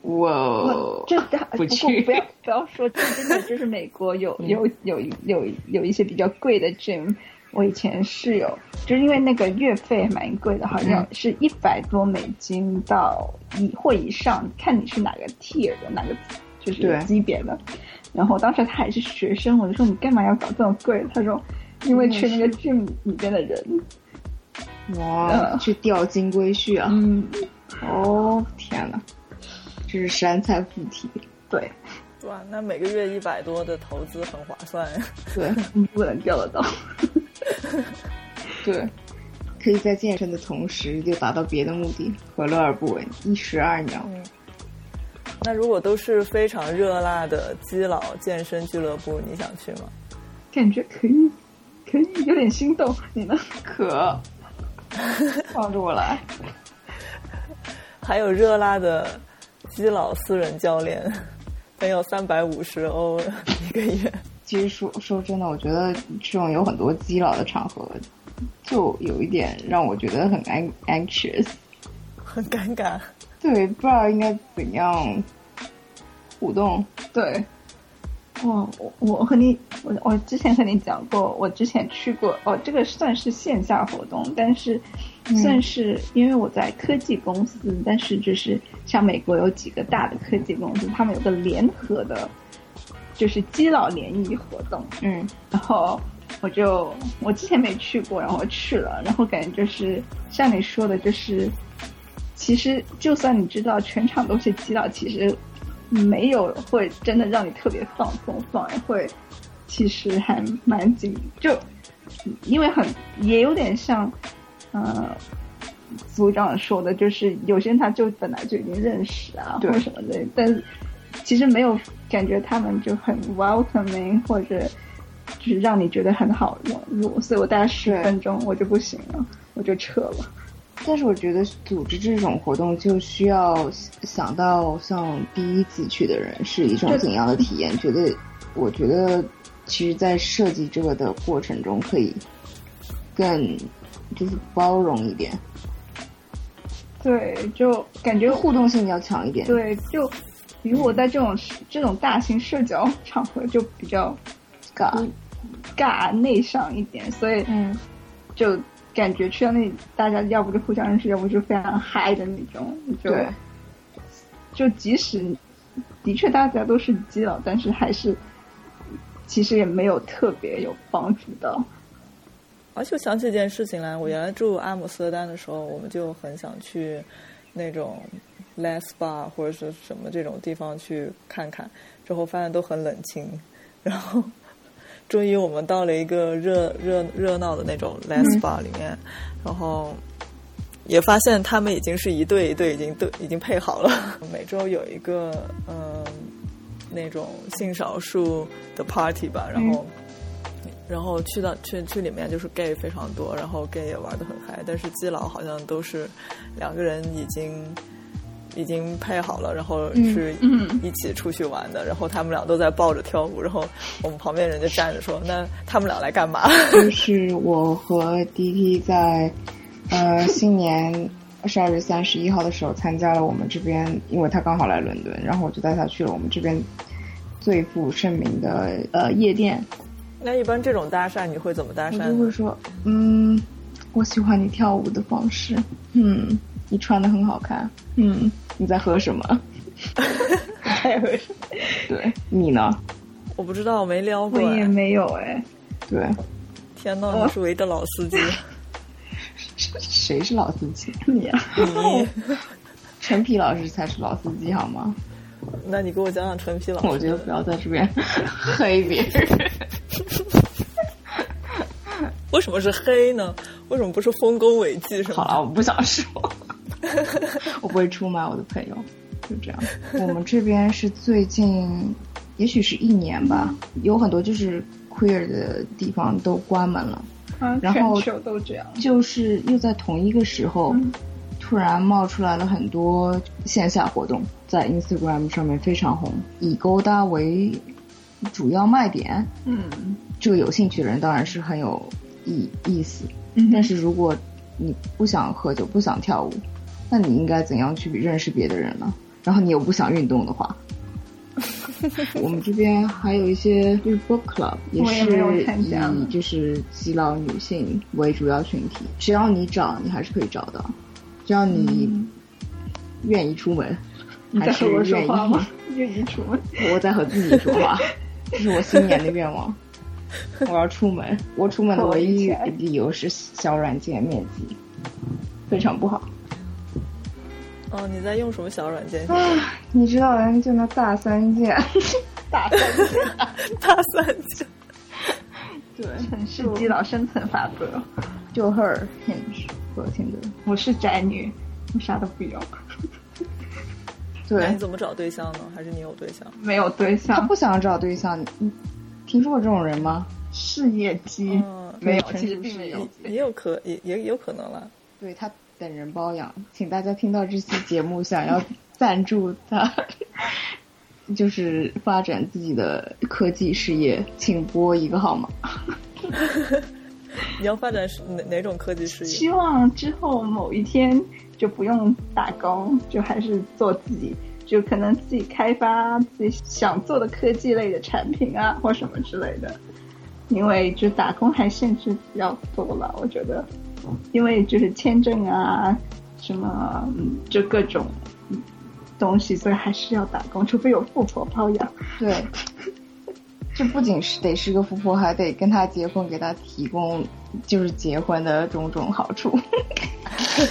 我这不去，不要 (laughs) 不要说真的，就是美国有 (laughs) 有有有有一些比较贵的 gym。我以前室友就是因为那个月费蛮贵的，好像是一百多美金到以或以上，看你是哪个 tier 的哪个就是级别的。然后当时他还是学生，我就说你干嘛要搞这么贵？他说因为去那个 gym 里边的人，哇，去钓金龟婿啊！嗯，哦天呐，这是山菜附体，对。哇，那每个月一百多的投资很划算呀！(laughs) 对，不能钓得到。(laughs) 对，可以在健身的同时就达到别的目的，何乐而不为？一石二鸟。嗯。那如果都是非常热辣的基佬健身俱乐部，你想去吗？感觉可以，可以，有点心动。你呢？(laughs) 可，放着我来。还有热辣的基佬私人教练。得有三百五十欧一个月。(laughs) 其实说说真的，我觉得这种有很多基佬的场合，就有一点让我觉得很 anxious，(laughs) 很尴尬。对，不知道应该怎样互动。对，哇，我我和你，我我之前和你讲过，我之前去过哦，这个算是线下活动，但是。算是因为我在科技公司，但是就是像美国有几个大的科技公司，他们有个联合的，就是基佬联谊活动。嗯，然后我就我之前没去过，然后去了，然后感觉就是像你说的，就是其实就算你知道全场都是基佬，其实没有会真的让你特别放松，反而会。其实还蛮紧，就因为很也有点像，呃，组长说的，就是有些人他就本来就已经认识啊，或者什么的，但是其实没有感觉他们就很 welcoming 或者就是让你觉得很好融入，所以我大概十对分钟我就不行了，我就撤了。但是我觉得组织这种活动就需要想到像第一次去的人是一种怎样的体验。觉得，我觉得其实，在设计这个的过程中，可以更就是包容一点，对，就感觉互动性要强一点。对，就比如我在这种这种大型社交场合就比较尬，尬内向一点，所以嗯，就感觉去到那里，大家要不就互相认识，要不就非常嗨的那种。就对，就即使的确大家都是基佬，但是还是其实也没有特别有帮助到。而且我想起一件事情来，我原来住阿姆斯特丹的时候，我们就很想去那种 les bar 或者是什么这种地方去看看，之后发现都很冷清，然后终于我们到了一个热热热闹的那种 les bar 里面，然后也发现他们已经是一对一对已经都已经配好了，(laughs) 每周有一个嗯、那种性少数的 party 吧，然后。然后去到去去里面就是 gay 非常多，然后 gay 也玩的很嗨，但是基佬好像都是两个人已经已经配好了，然后是嗯一起出去玩的，然后他们俩都在抱着跳舞，然后我们旁边人就站着说：“那他们俩来干嘛就是我和 DT 在呃新年十二月三十一号的时候参加了我们这边，因为他刚好来伦敦，然后我就带他去了我们这边最负盛名的呃夜店。？”那一般这种搭讪你会怎么搭讪我？就会说，嗯，我喜欢你跳舞的方式，嗯，你穿的很好看，嗯，你在喝什么？(laughs) 对你呢？我不知道，我没撩过我过。也没有哎，对，天呐，你是唯一个老司机。(laughs) 谁是老司机？你啊，你，陈皮老师才是老司机好吗？那你给我讲讲陈皮老师。我觉得不要在这边 (laughs) 黑别人。(laughs) 为什么是黑呢？为什么不是丰功伟绩什么？好了，我不想说，(laughs) 我不会出卖我的朋友，就这样。我们这边是最近，也许是一年吧，有很多就是 queer 的地方都关门了，啊然后全球都这样。就是又在同一个时候，嗯突然冒出来了很多线下活动，在 Instagram 上面非常红，以勾搭为主要卖点。嗯这个有兴趣的人当然是很有意意思，嗯但是如果你不想喝酒、不想跳舞，那你应该怎样去认识别的人呢？然后你又不想运动的话，(laughs) 我们这边还有一些就是 book club，也是以就是基佬女性为主要群体，只要你找，你还是可以找到，只要你 (laughs) 愿意出门，还是话吗？(laughs) 愿意出门？我在和自己说话，这是我新年的愿望。我要出门，我出门的唯一理由是小软件面积非常不好。哦，你在用什么小软件？啊，你知道的，就那大三件，大三件 (laughs) 大三件。(laughs) 对，城市基佬生存法则。就 Her Hinge 和 Tinder，我是宅女，我啥都不用，那对你怎么找对象呢？还是你有对象？没有对象，他不想找对象，你你听说过这种人吗？事业机嗯没有，对其实并没有。也有可也也有可能了。对他等人包养，请大家听到这期节目想要 (laughs) 赞助他，就是发展自己的科技事业，请拨一个号码。(laughs) 你要发展是哪哪种科技事业希？望之后某一天就不用打工，就还是做自己，就可能自己开发自己想做的科技类的产品啊，或什么之类的。因为就打工还限制比较多了，我觉得，因为就是签证啊，什么嗯，就各种嗯东西，所以还是要打工，除非有富婆包养。对，这不仅是得是个富婆，还得跟他结婚，给他提供就是结婚的种种好处。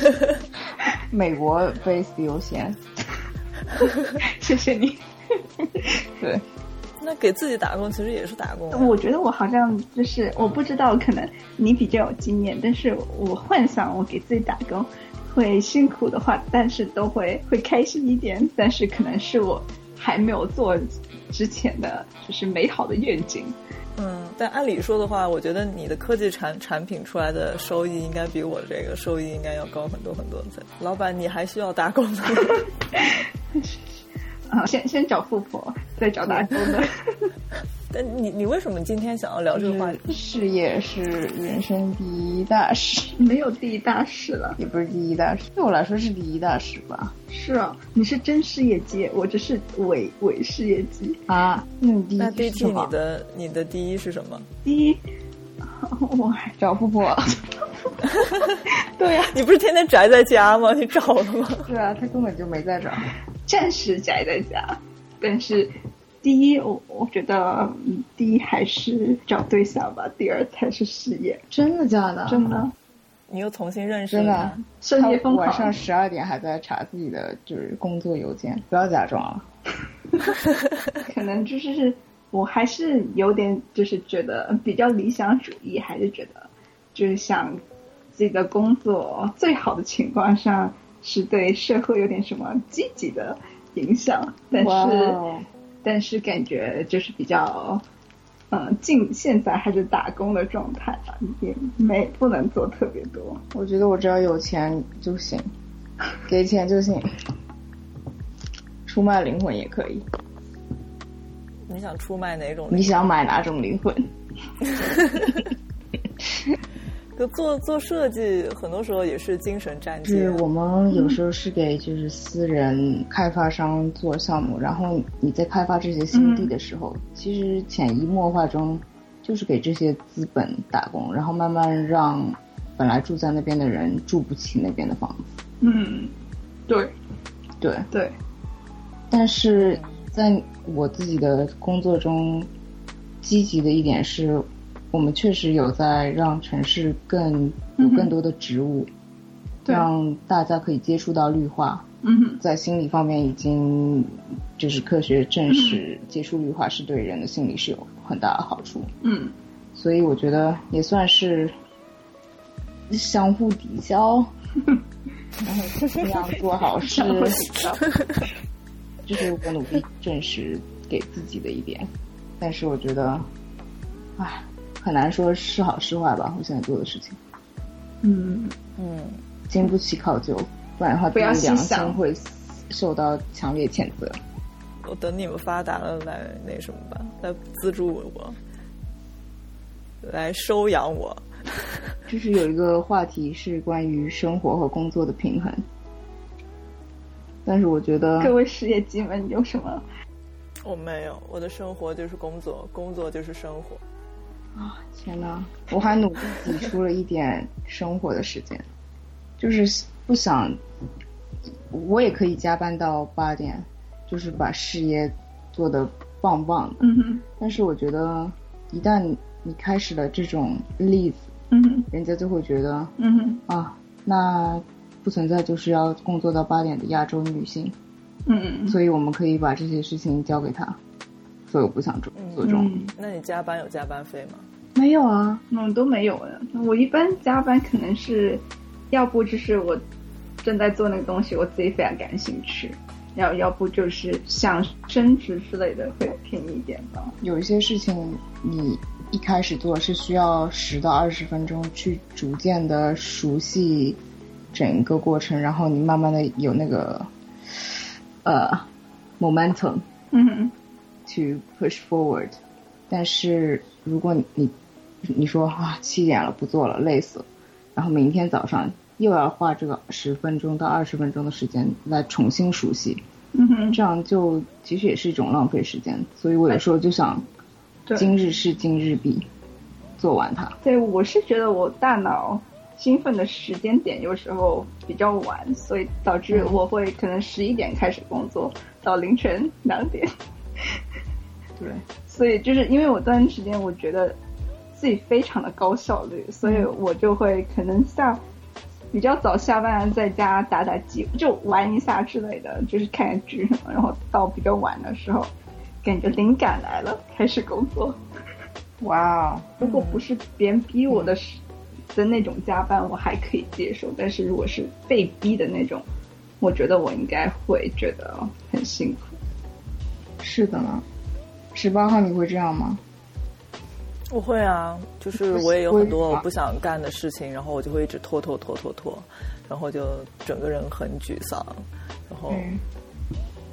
(laughs) 美国 base 优先，谢谢你。对，那给自己打工其实也是打工啊。我觉得我好像就是我不知道，可能你比较有经验，但是我幻想我给自己打工会辛苦的话，但是都会会开心一点。但是可能是我还没有做之前的就是美好的愿景。嗯，但按理说的话，我觉得你的科技产产品出来的收益应该比我这个收益应该要高很多很多倍。老板，你还需要打工吗？(laughs) 啊，先先找富婆，再找打工的。(laughs) 但你你为什么今天想要聊这个话题？事业是人生第一大事，没有第一大事了。也不是第一大事，对我来说是第一大事吧。是啊，你是真事业机，我这是伪伪事业机。啊，那你第一是 T 什么你的你的第一是什么？第一，(laughs) 我还找富婆。(laughs) 对呀、你不是天天宅在家吗？你找了吗？对啊，他根本就没在找。暂时宅在家，但是第一，我我觉得嗯第一还是找对象吧，第二才是事业，真的假的？真的你又重新认识真的了他。他深夜疯狂。晚上十二点还在查自己的就是工作邮件，不要假装了。(laughs) 可能就是我还是有点就是觉得比较理想主义，还是觉得就是想自己的工作最好的情况下是对社会有点什么积极的影响，但哇是哦但是感觉就是比较。嗯，近现在还是打工的状态吧，也没不能做特别多。我觉得我只要有钱就行，给钱就行，出卖灵魂也可以。你想出卖哪种？你想买哪种灵魂？(laughs) 就做做设计，很多时候也是精神战是。我们有时候是给就是私人开发商做项目，然后你在开发这些新地的时候，其实潜移默化中就是给这些资本打工，然后慢慢让本来住在那边的人住不起那边的房子。嗯，对对，对，但是在我自己的工作中，积极的一点是，我们确实有在让城市更有更多的植物，对让大家可以接触到绿化。嗯，在心理方面，已经就是科学证实，接触绿化是对人的心理是有很大的好处。嗯，所以我觉得也算是相互抵消，(laughs) 然后尽量做好 (laughs) 事相。互抵消。(laughs) 这是我努力证实给自己的一点，但是我觉得，唉，很难说是好是坏吧。我现在做的事情嗯，嗯，经不起考究，不然的话不要良心会受到强烈谴责。我等你们发达了来那什么吧，来资助我，来收养我。(laughs) 就是有一个话题是关于生活和工作的平衡，但是我觉得各位事业机们有什么？我没有，我的生活就是工作，工作就是生活。啊，天呐，我还努力挤出了一点生活的时间，就是不想，我也可以加班到八点，就是把事业做得棒棒的。嗯哼，但是我觉得，一旦你开始了这种例子，嗯哼，人家就会觉得嗯哼，啊，那不存在就是要工作到八点的亚洲女性，嗯。所以我们可以把这些事情交给她，所以我不想做做这种。嗯，那你加班有加班费吗？没有啊，嗯，都没有的。我一般加班可能是，要不就是我正在做那个东西，我自己非常感兴趣，要要不就是想升职之类的会便宜一点吧。有一些事情你一开始做是需要十到二十分钟去逐渐的熟悉整个过程，然后你慢慢的有那个呃 momentum 嗯哼，to push forward。但是如果你你你说啊七点了不做了累死了，然后明天早上又要花这个十分钟到二十分钟的时间来重新熟悉，嗯哼，这样就其实也是一种浪费时间。所以我有时候就想，今日事今日毕，做完它。对，我是觉得我大脑兴奋的时间点有时候比较晚，所以导致我会可能十一点开始工作，到凌晨两点。对，所以就是因为我这段时间我觉得自己非常的高效率，所以我就会可能下比较早下班，在家打打机，就玩一下之类的，就是看看剧什么，(laughs) 然后到比较晚的时候感觉灵感来了，开始工作。哇哦，如果不是别人逼我的时的那种加班，我还可以接受；但是如果是被逼的那种，我觉得我应该会觉得很辛苦。是的呢。十八号你会这样吗？我会啊，就是我也有很多我不想干的事情，然后我就会一直拖拖拖拖拖，然后就整个人很沮丧，然后嗯。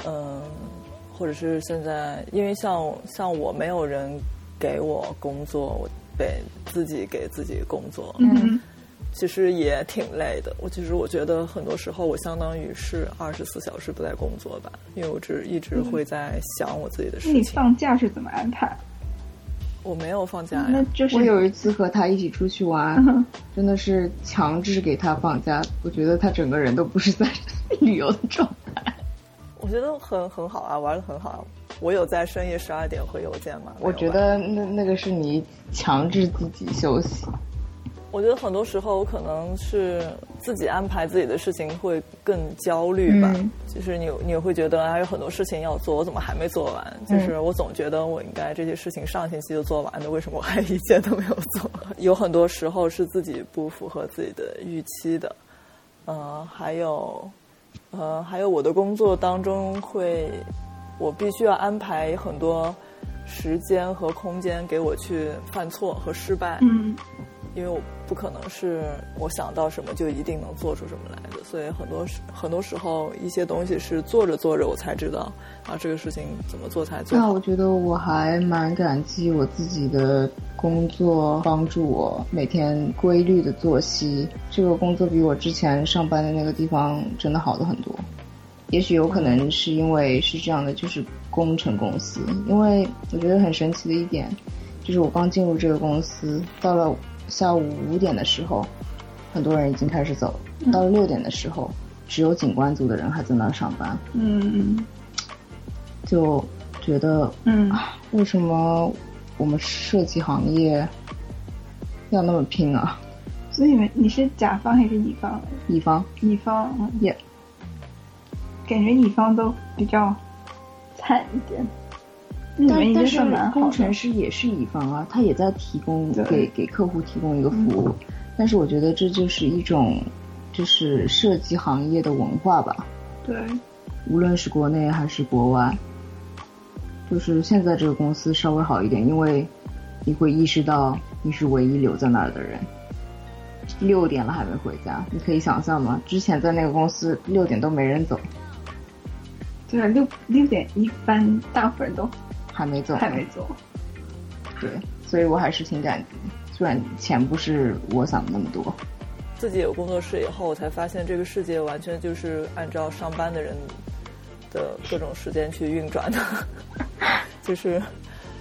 嗯，或者是现在，因为像像我没有人给我工作，我得自己给自己工作，嗯其实也挺累的。我其实我觉得很多时候我相当于是二十四小时都在工作吧，因为我只一直会在想我自己的那你事情。放假是怎么安排？我没有放假呀，那就是我有一次和他一起出去玩，嗯 (laughs) 真的是强制给他放假。我觉得他整个人都不是在旅游的状态。我觉得很很好啊，玩的很好啊。我有在深夜十二点回邮件吗？我觉得那那个是你强制自己休息。我觉得很多时候我可能是自己安排自己的事情会更焦虑吧。嗯就是你你会觉得还有很多事情要做，我怎么还没做完？就是我总觉得我应该这些事情上星期就做完的，为什么我还一件都没有做？(laughs) 有很多时候是自己不符合自己的预期的。呃，还有呃，还有我的工作当中会，我必须要安排很多时间和空间给我去犯错和失败。嗯因为我不可能是我想到什么就一定能做出什么来的，所以很多时很多时候一些东西是做着做着我才知道啊，这个事情怎么做才做。那我觉得我还蛮感激我自己的工作，帮助我每天规律的作息。这个工作比我之前上班的那个地方真的好的很多。也许有可能是因为是这样的，就是工程公司。因为我觉得很神奇的一点，就是我刚进入这个公司，到了下午五点的时候，很多人已经开始走了；到了六点的时候，只有景观组的人还在那儿上班。嗯就觉得嗯为什么我们设计行业要那么拼啊？所以你们你是甲方还是乙方？乙方乙方，嗯也感觉乙方都比较惨一点。但但是工程。师也是乙方啊，他也在提供给给客户提供一个服务，但是我觉得这就是一种就是设计行业的文化吧，对，无论是国内还是国外，就是现在这个公司稍微好一点，因为你会意识到你是唯一留在那儿的人。六点了还没回家，你可以想象吗？之前在那个公司六点都没人走，对，六六点一般大部分人都还没走，还没走。对，所以我还是挺感激，虽然钱不是我想的那么多。自己有工作室以后，我才发现这个世界完全就是按照上班的人的各种时间去运转的，(laughs) 就是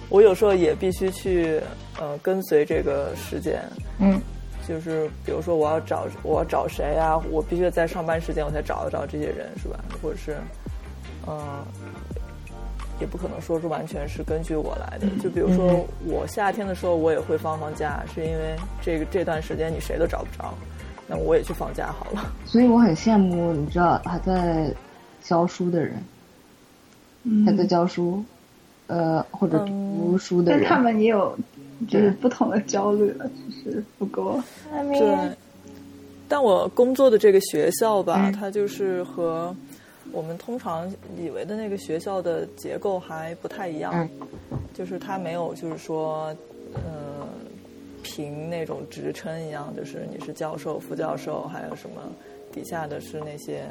我有时候也必须去呃跟随这个时间。嗯，就是比如说我要找我要找谁啊，我必须在上班时间我才找得着这些人，是吧？或者是嗯、呃也不可能说是完全是根据我来的。就比如说我夏天的时候，我也会放放假，是因为这个这段时间你谁都找不着，那我也去放假好了。(laughs) 所以我很羡慕，你知道还在教书的人，嗯还在教书，呃，或者读书的人。但他们也有就是不同的焦虑了，只是不够。对，但我工作的这个学校吧，嗯它就是和我们通常以为的那个学校的结构还不太一样，嗯就是它没有就是说，呃，凭那种职称一样，就是你是教授、副教授，还有什么底下的是那些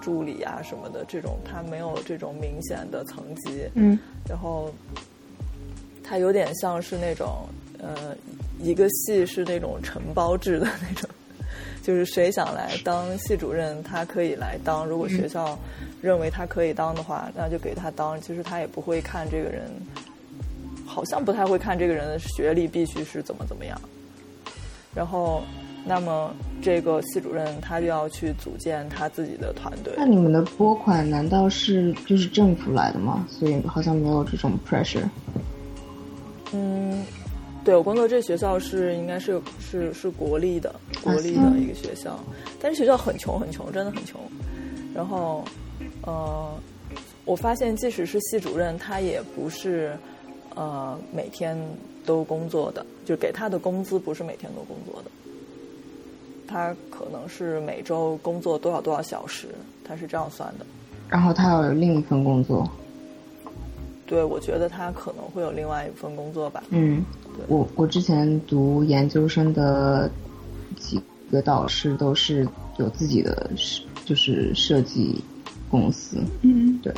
助理啊什么的，这种它没有这种明显的层级。嗯然后它有点像是那种呃，一个系是那种承包制的那种，就是谁想来当系主任，他可以来当。如果学校认为他可以当的话，那就给他当。其实他也不会看这个人，好像不太会看这个人的学历必须是怎么怎么样。然后，那么这个系主任他就要去组建他自己的团队。那你们的拨款难道是就是政府来的吗？所以好像没有这种 pressure。嗯，对我工作这学校是应该是是是国立的，国立的一个学校，但是学校很穷很穷，真的很穷。然后，呃，我发现即使是系主任，他也不是呃每天都工作的，就给他的工资不是每天都工作的，他可能是每周工作多少多少小时，他是这样算的。然后他要有另一份工作。对，我觉得他可能会有另外一份工作吧。嗯，我我之前读研究生的几个导师都是有自己的，就是设计公司。嗯，对，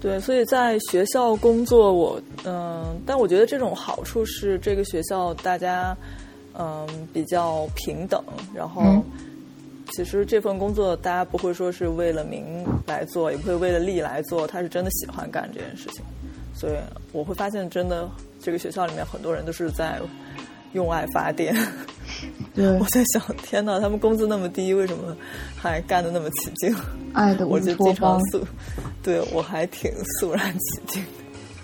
对，所以在学校工作，我嗯，但我觉得这种好处是这个学校大家嗯比较平等，然后嗯其实这份工作大家不会说是为了名来做，也不会为了利来做，他是真的喜欢干这件事情。所以我会发现，真的这个学校里面很多人都是在用爱发电。对 (laughs) 我，在想，天哪，他们工资那么低，为什么还干得那么起劲？爱的乌我就托邦。经常肃，对我还挺肃然起敬。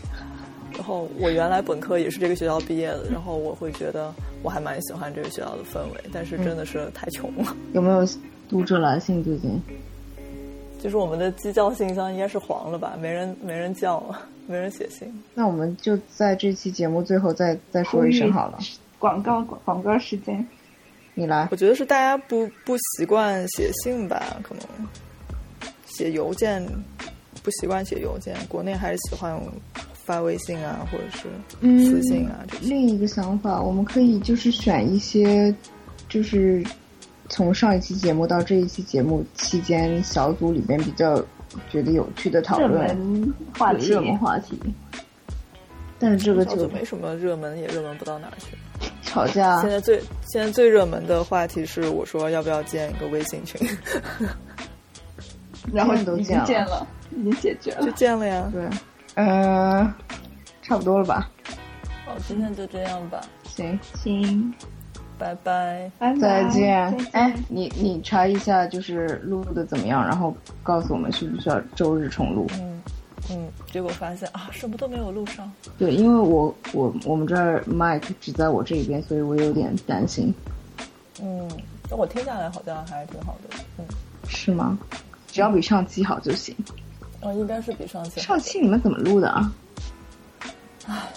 (laughs) 然后我原来本科也是这个学校毕业的，然后我会觉得我还蛮喜欢这个学校的氛围，但是真的是太穷了。有没有读者来信？最近就是我们的鸡叫信箱应该是黄了吧，没人没人叫了，没人写信。那我们就在这期节目最后再再说一声好了。广告广广告时间，你来我，觉得是大家不不习惯写信吧，可能写邮件不习惯写邮件，国内还是喜欢发微信啊，或者是私信啊这。另一个想法，我们可以就是选一些，就是从上一期节目到这一期节目期间，小组里面比较觉得有趣的讨热论门话题，热门话题。但是这个就没什么热门，也热门不到哪儿去。(laughs) 吵架现，在最现在最热门的话题是，我说要不要建一个微信群，然后你都已经建了，已经解决了就了。建了呀。对，呃，差不多了吧？好，今天就这样吧，行，行，拜拜。拜拜，再见。哎，你你查一下，就是录的怎么样，然后告诉我们需不需要周日重录。嗯嗯，结果发现啊，什么都没有录上。对，因为我我我们这儿麦克只在我这一边，所以我有点担心，嗯，但我听下来好像还挺好的。嗯，是吗？只要比上期好就行。哦，应该是比上期上期你们怎么录的啊？唉，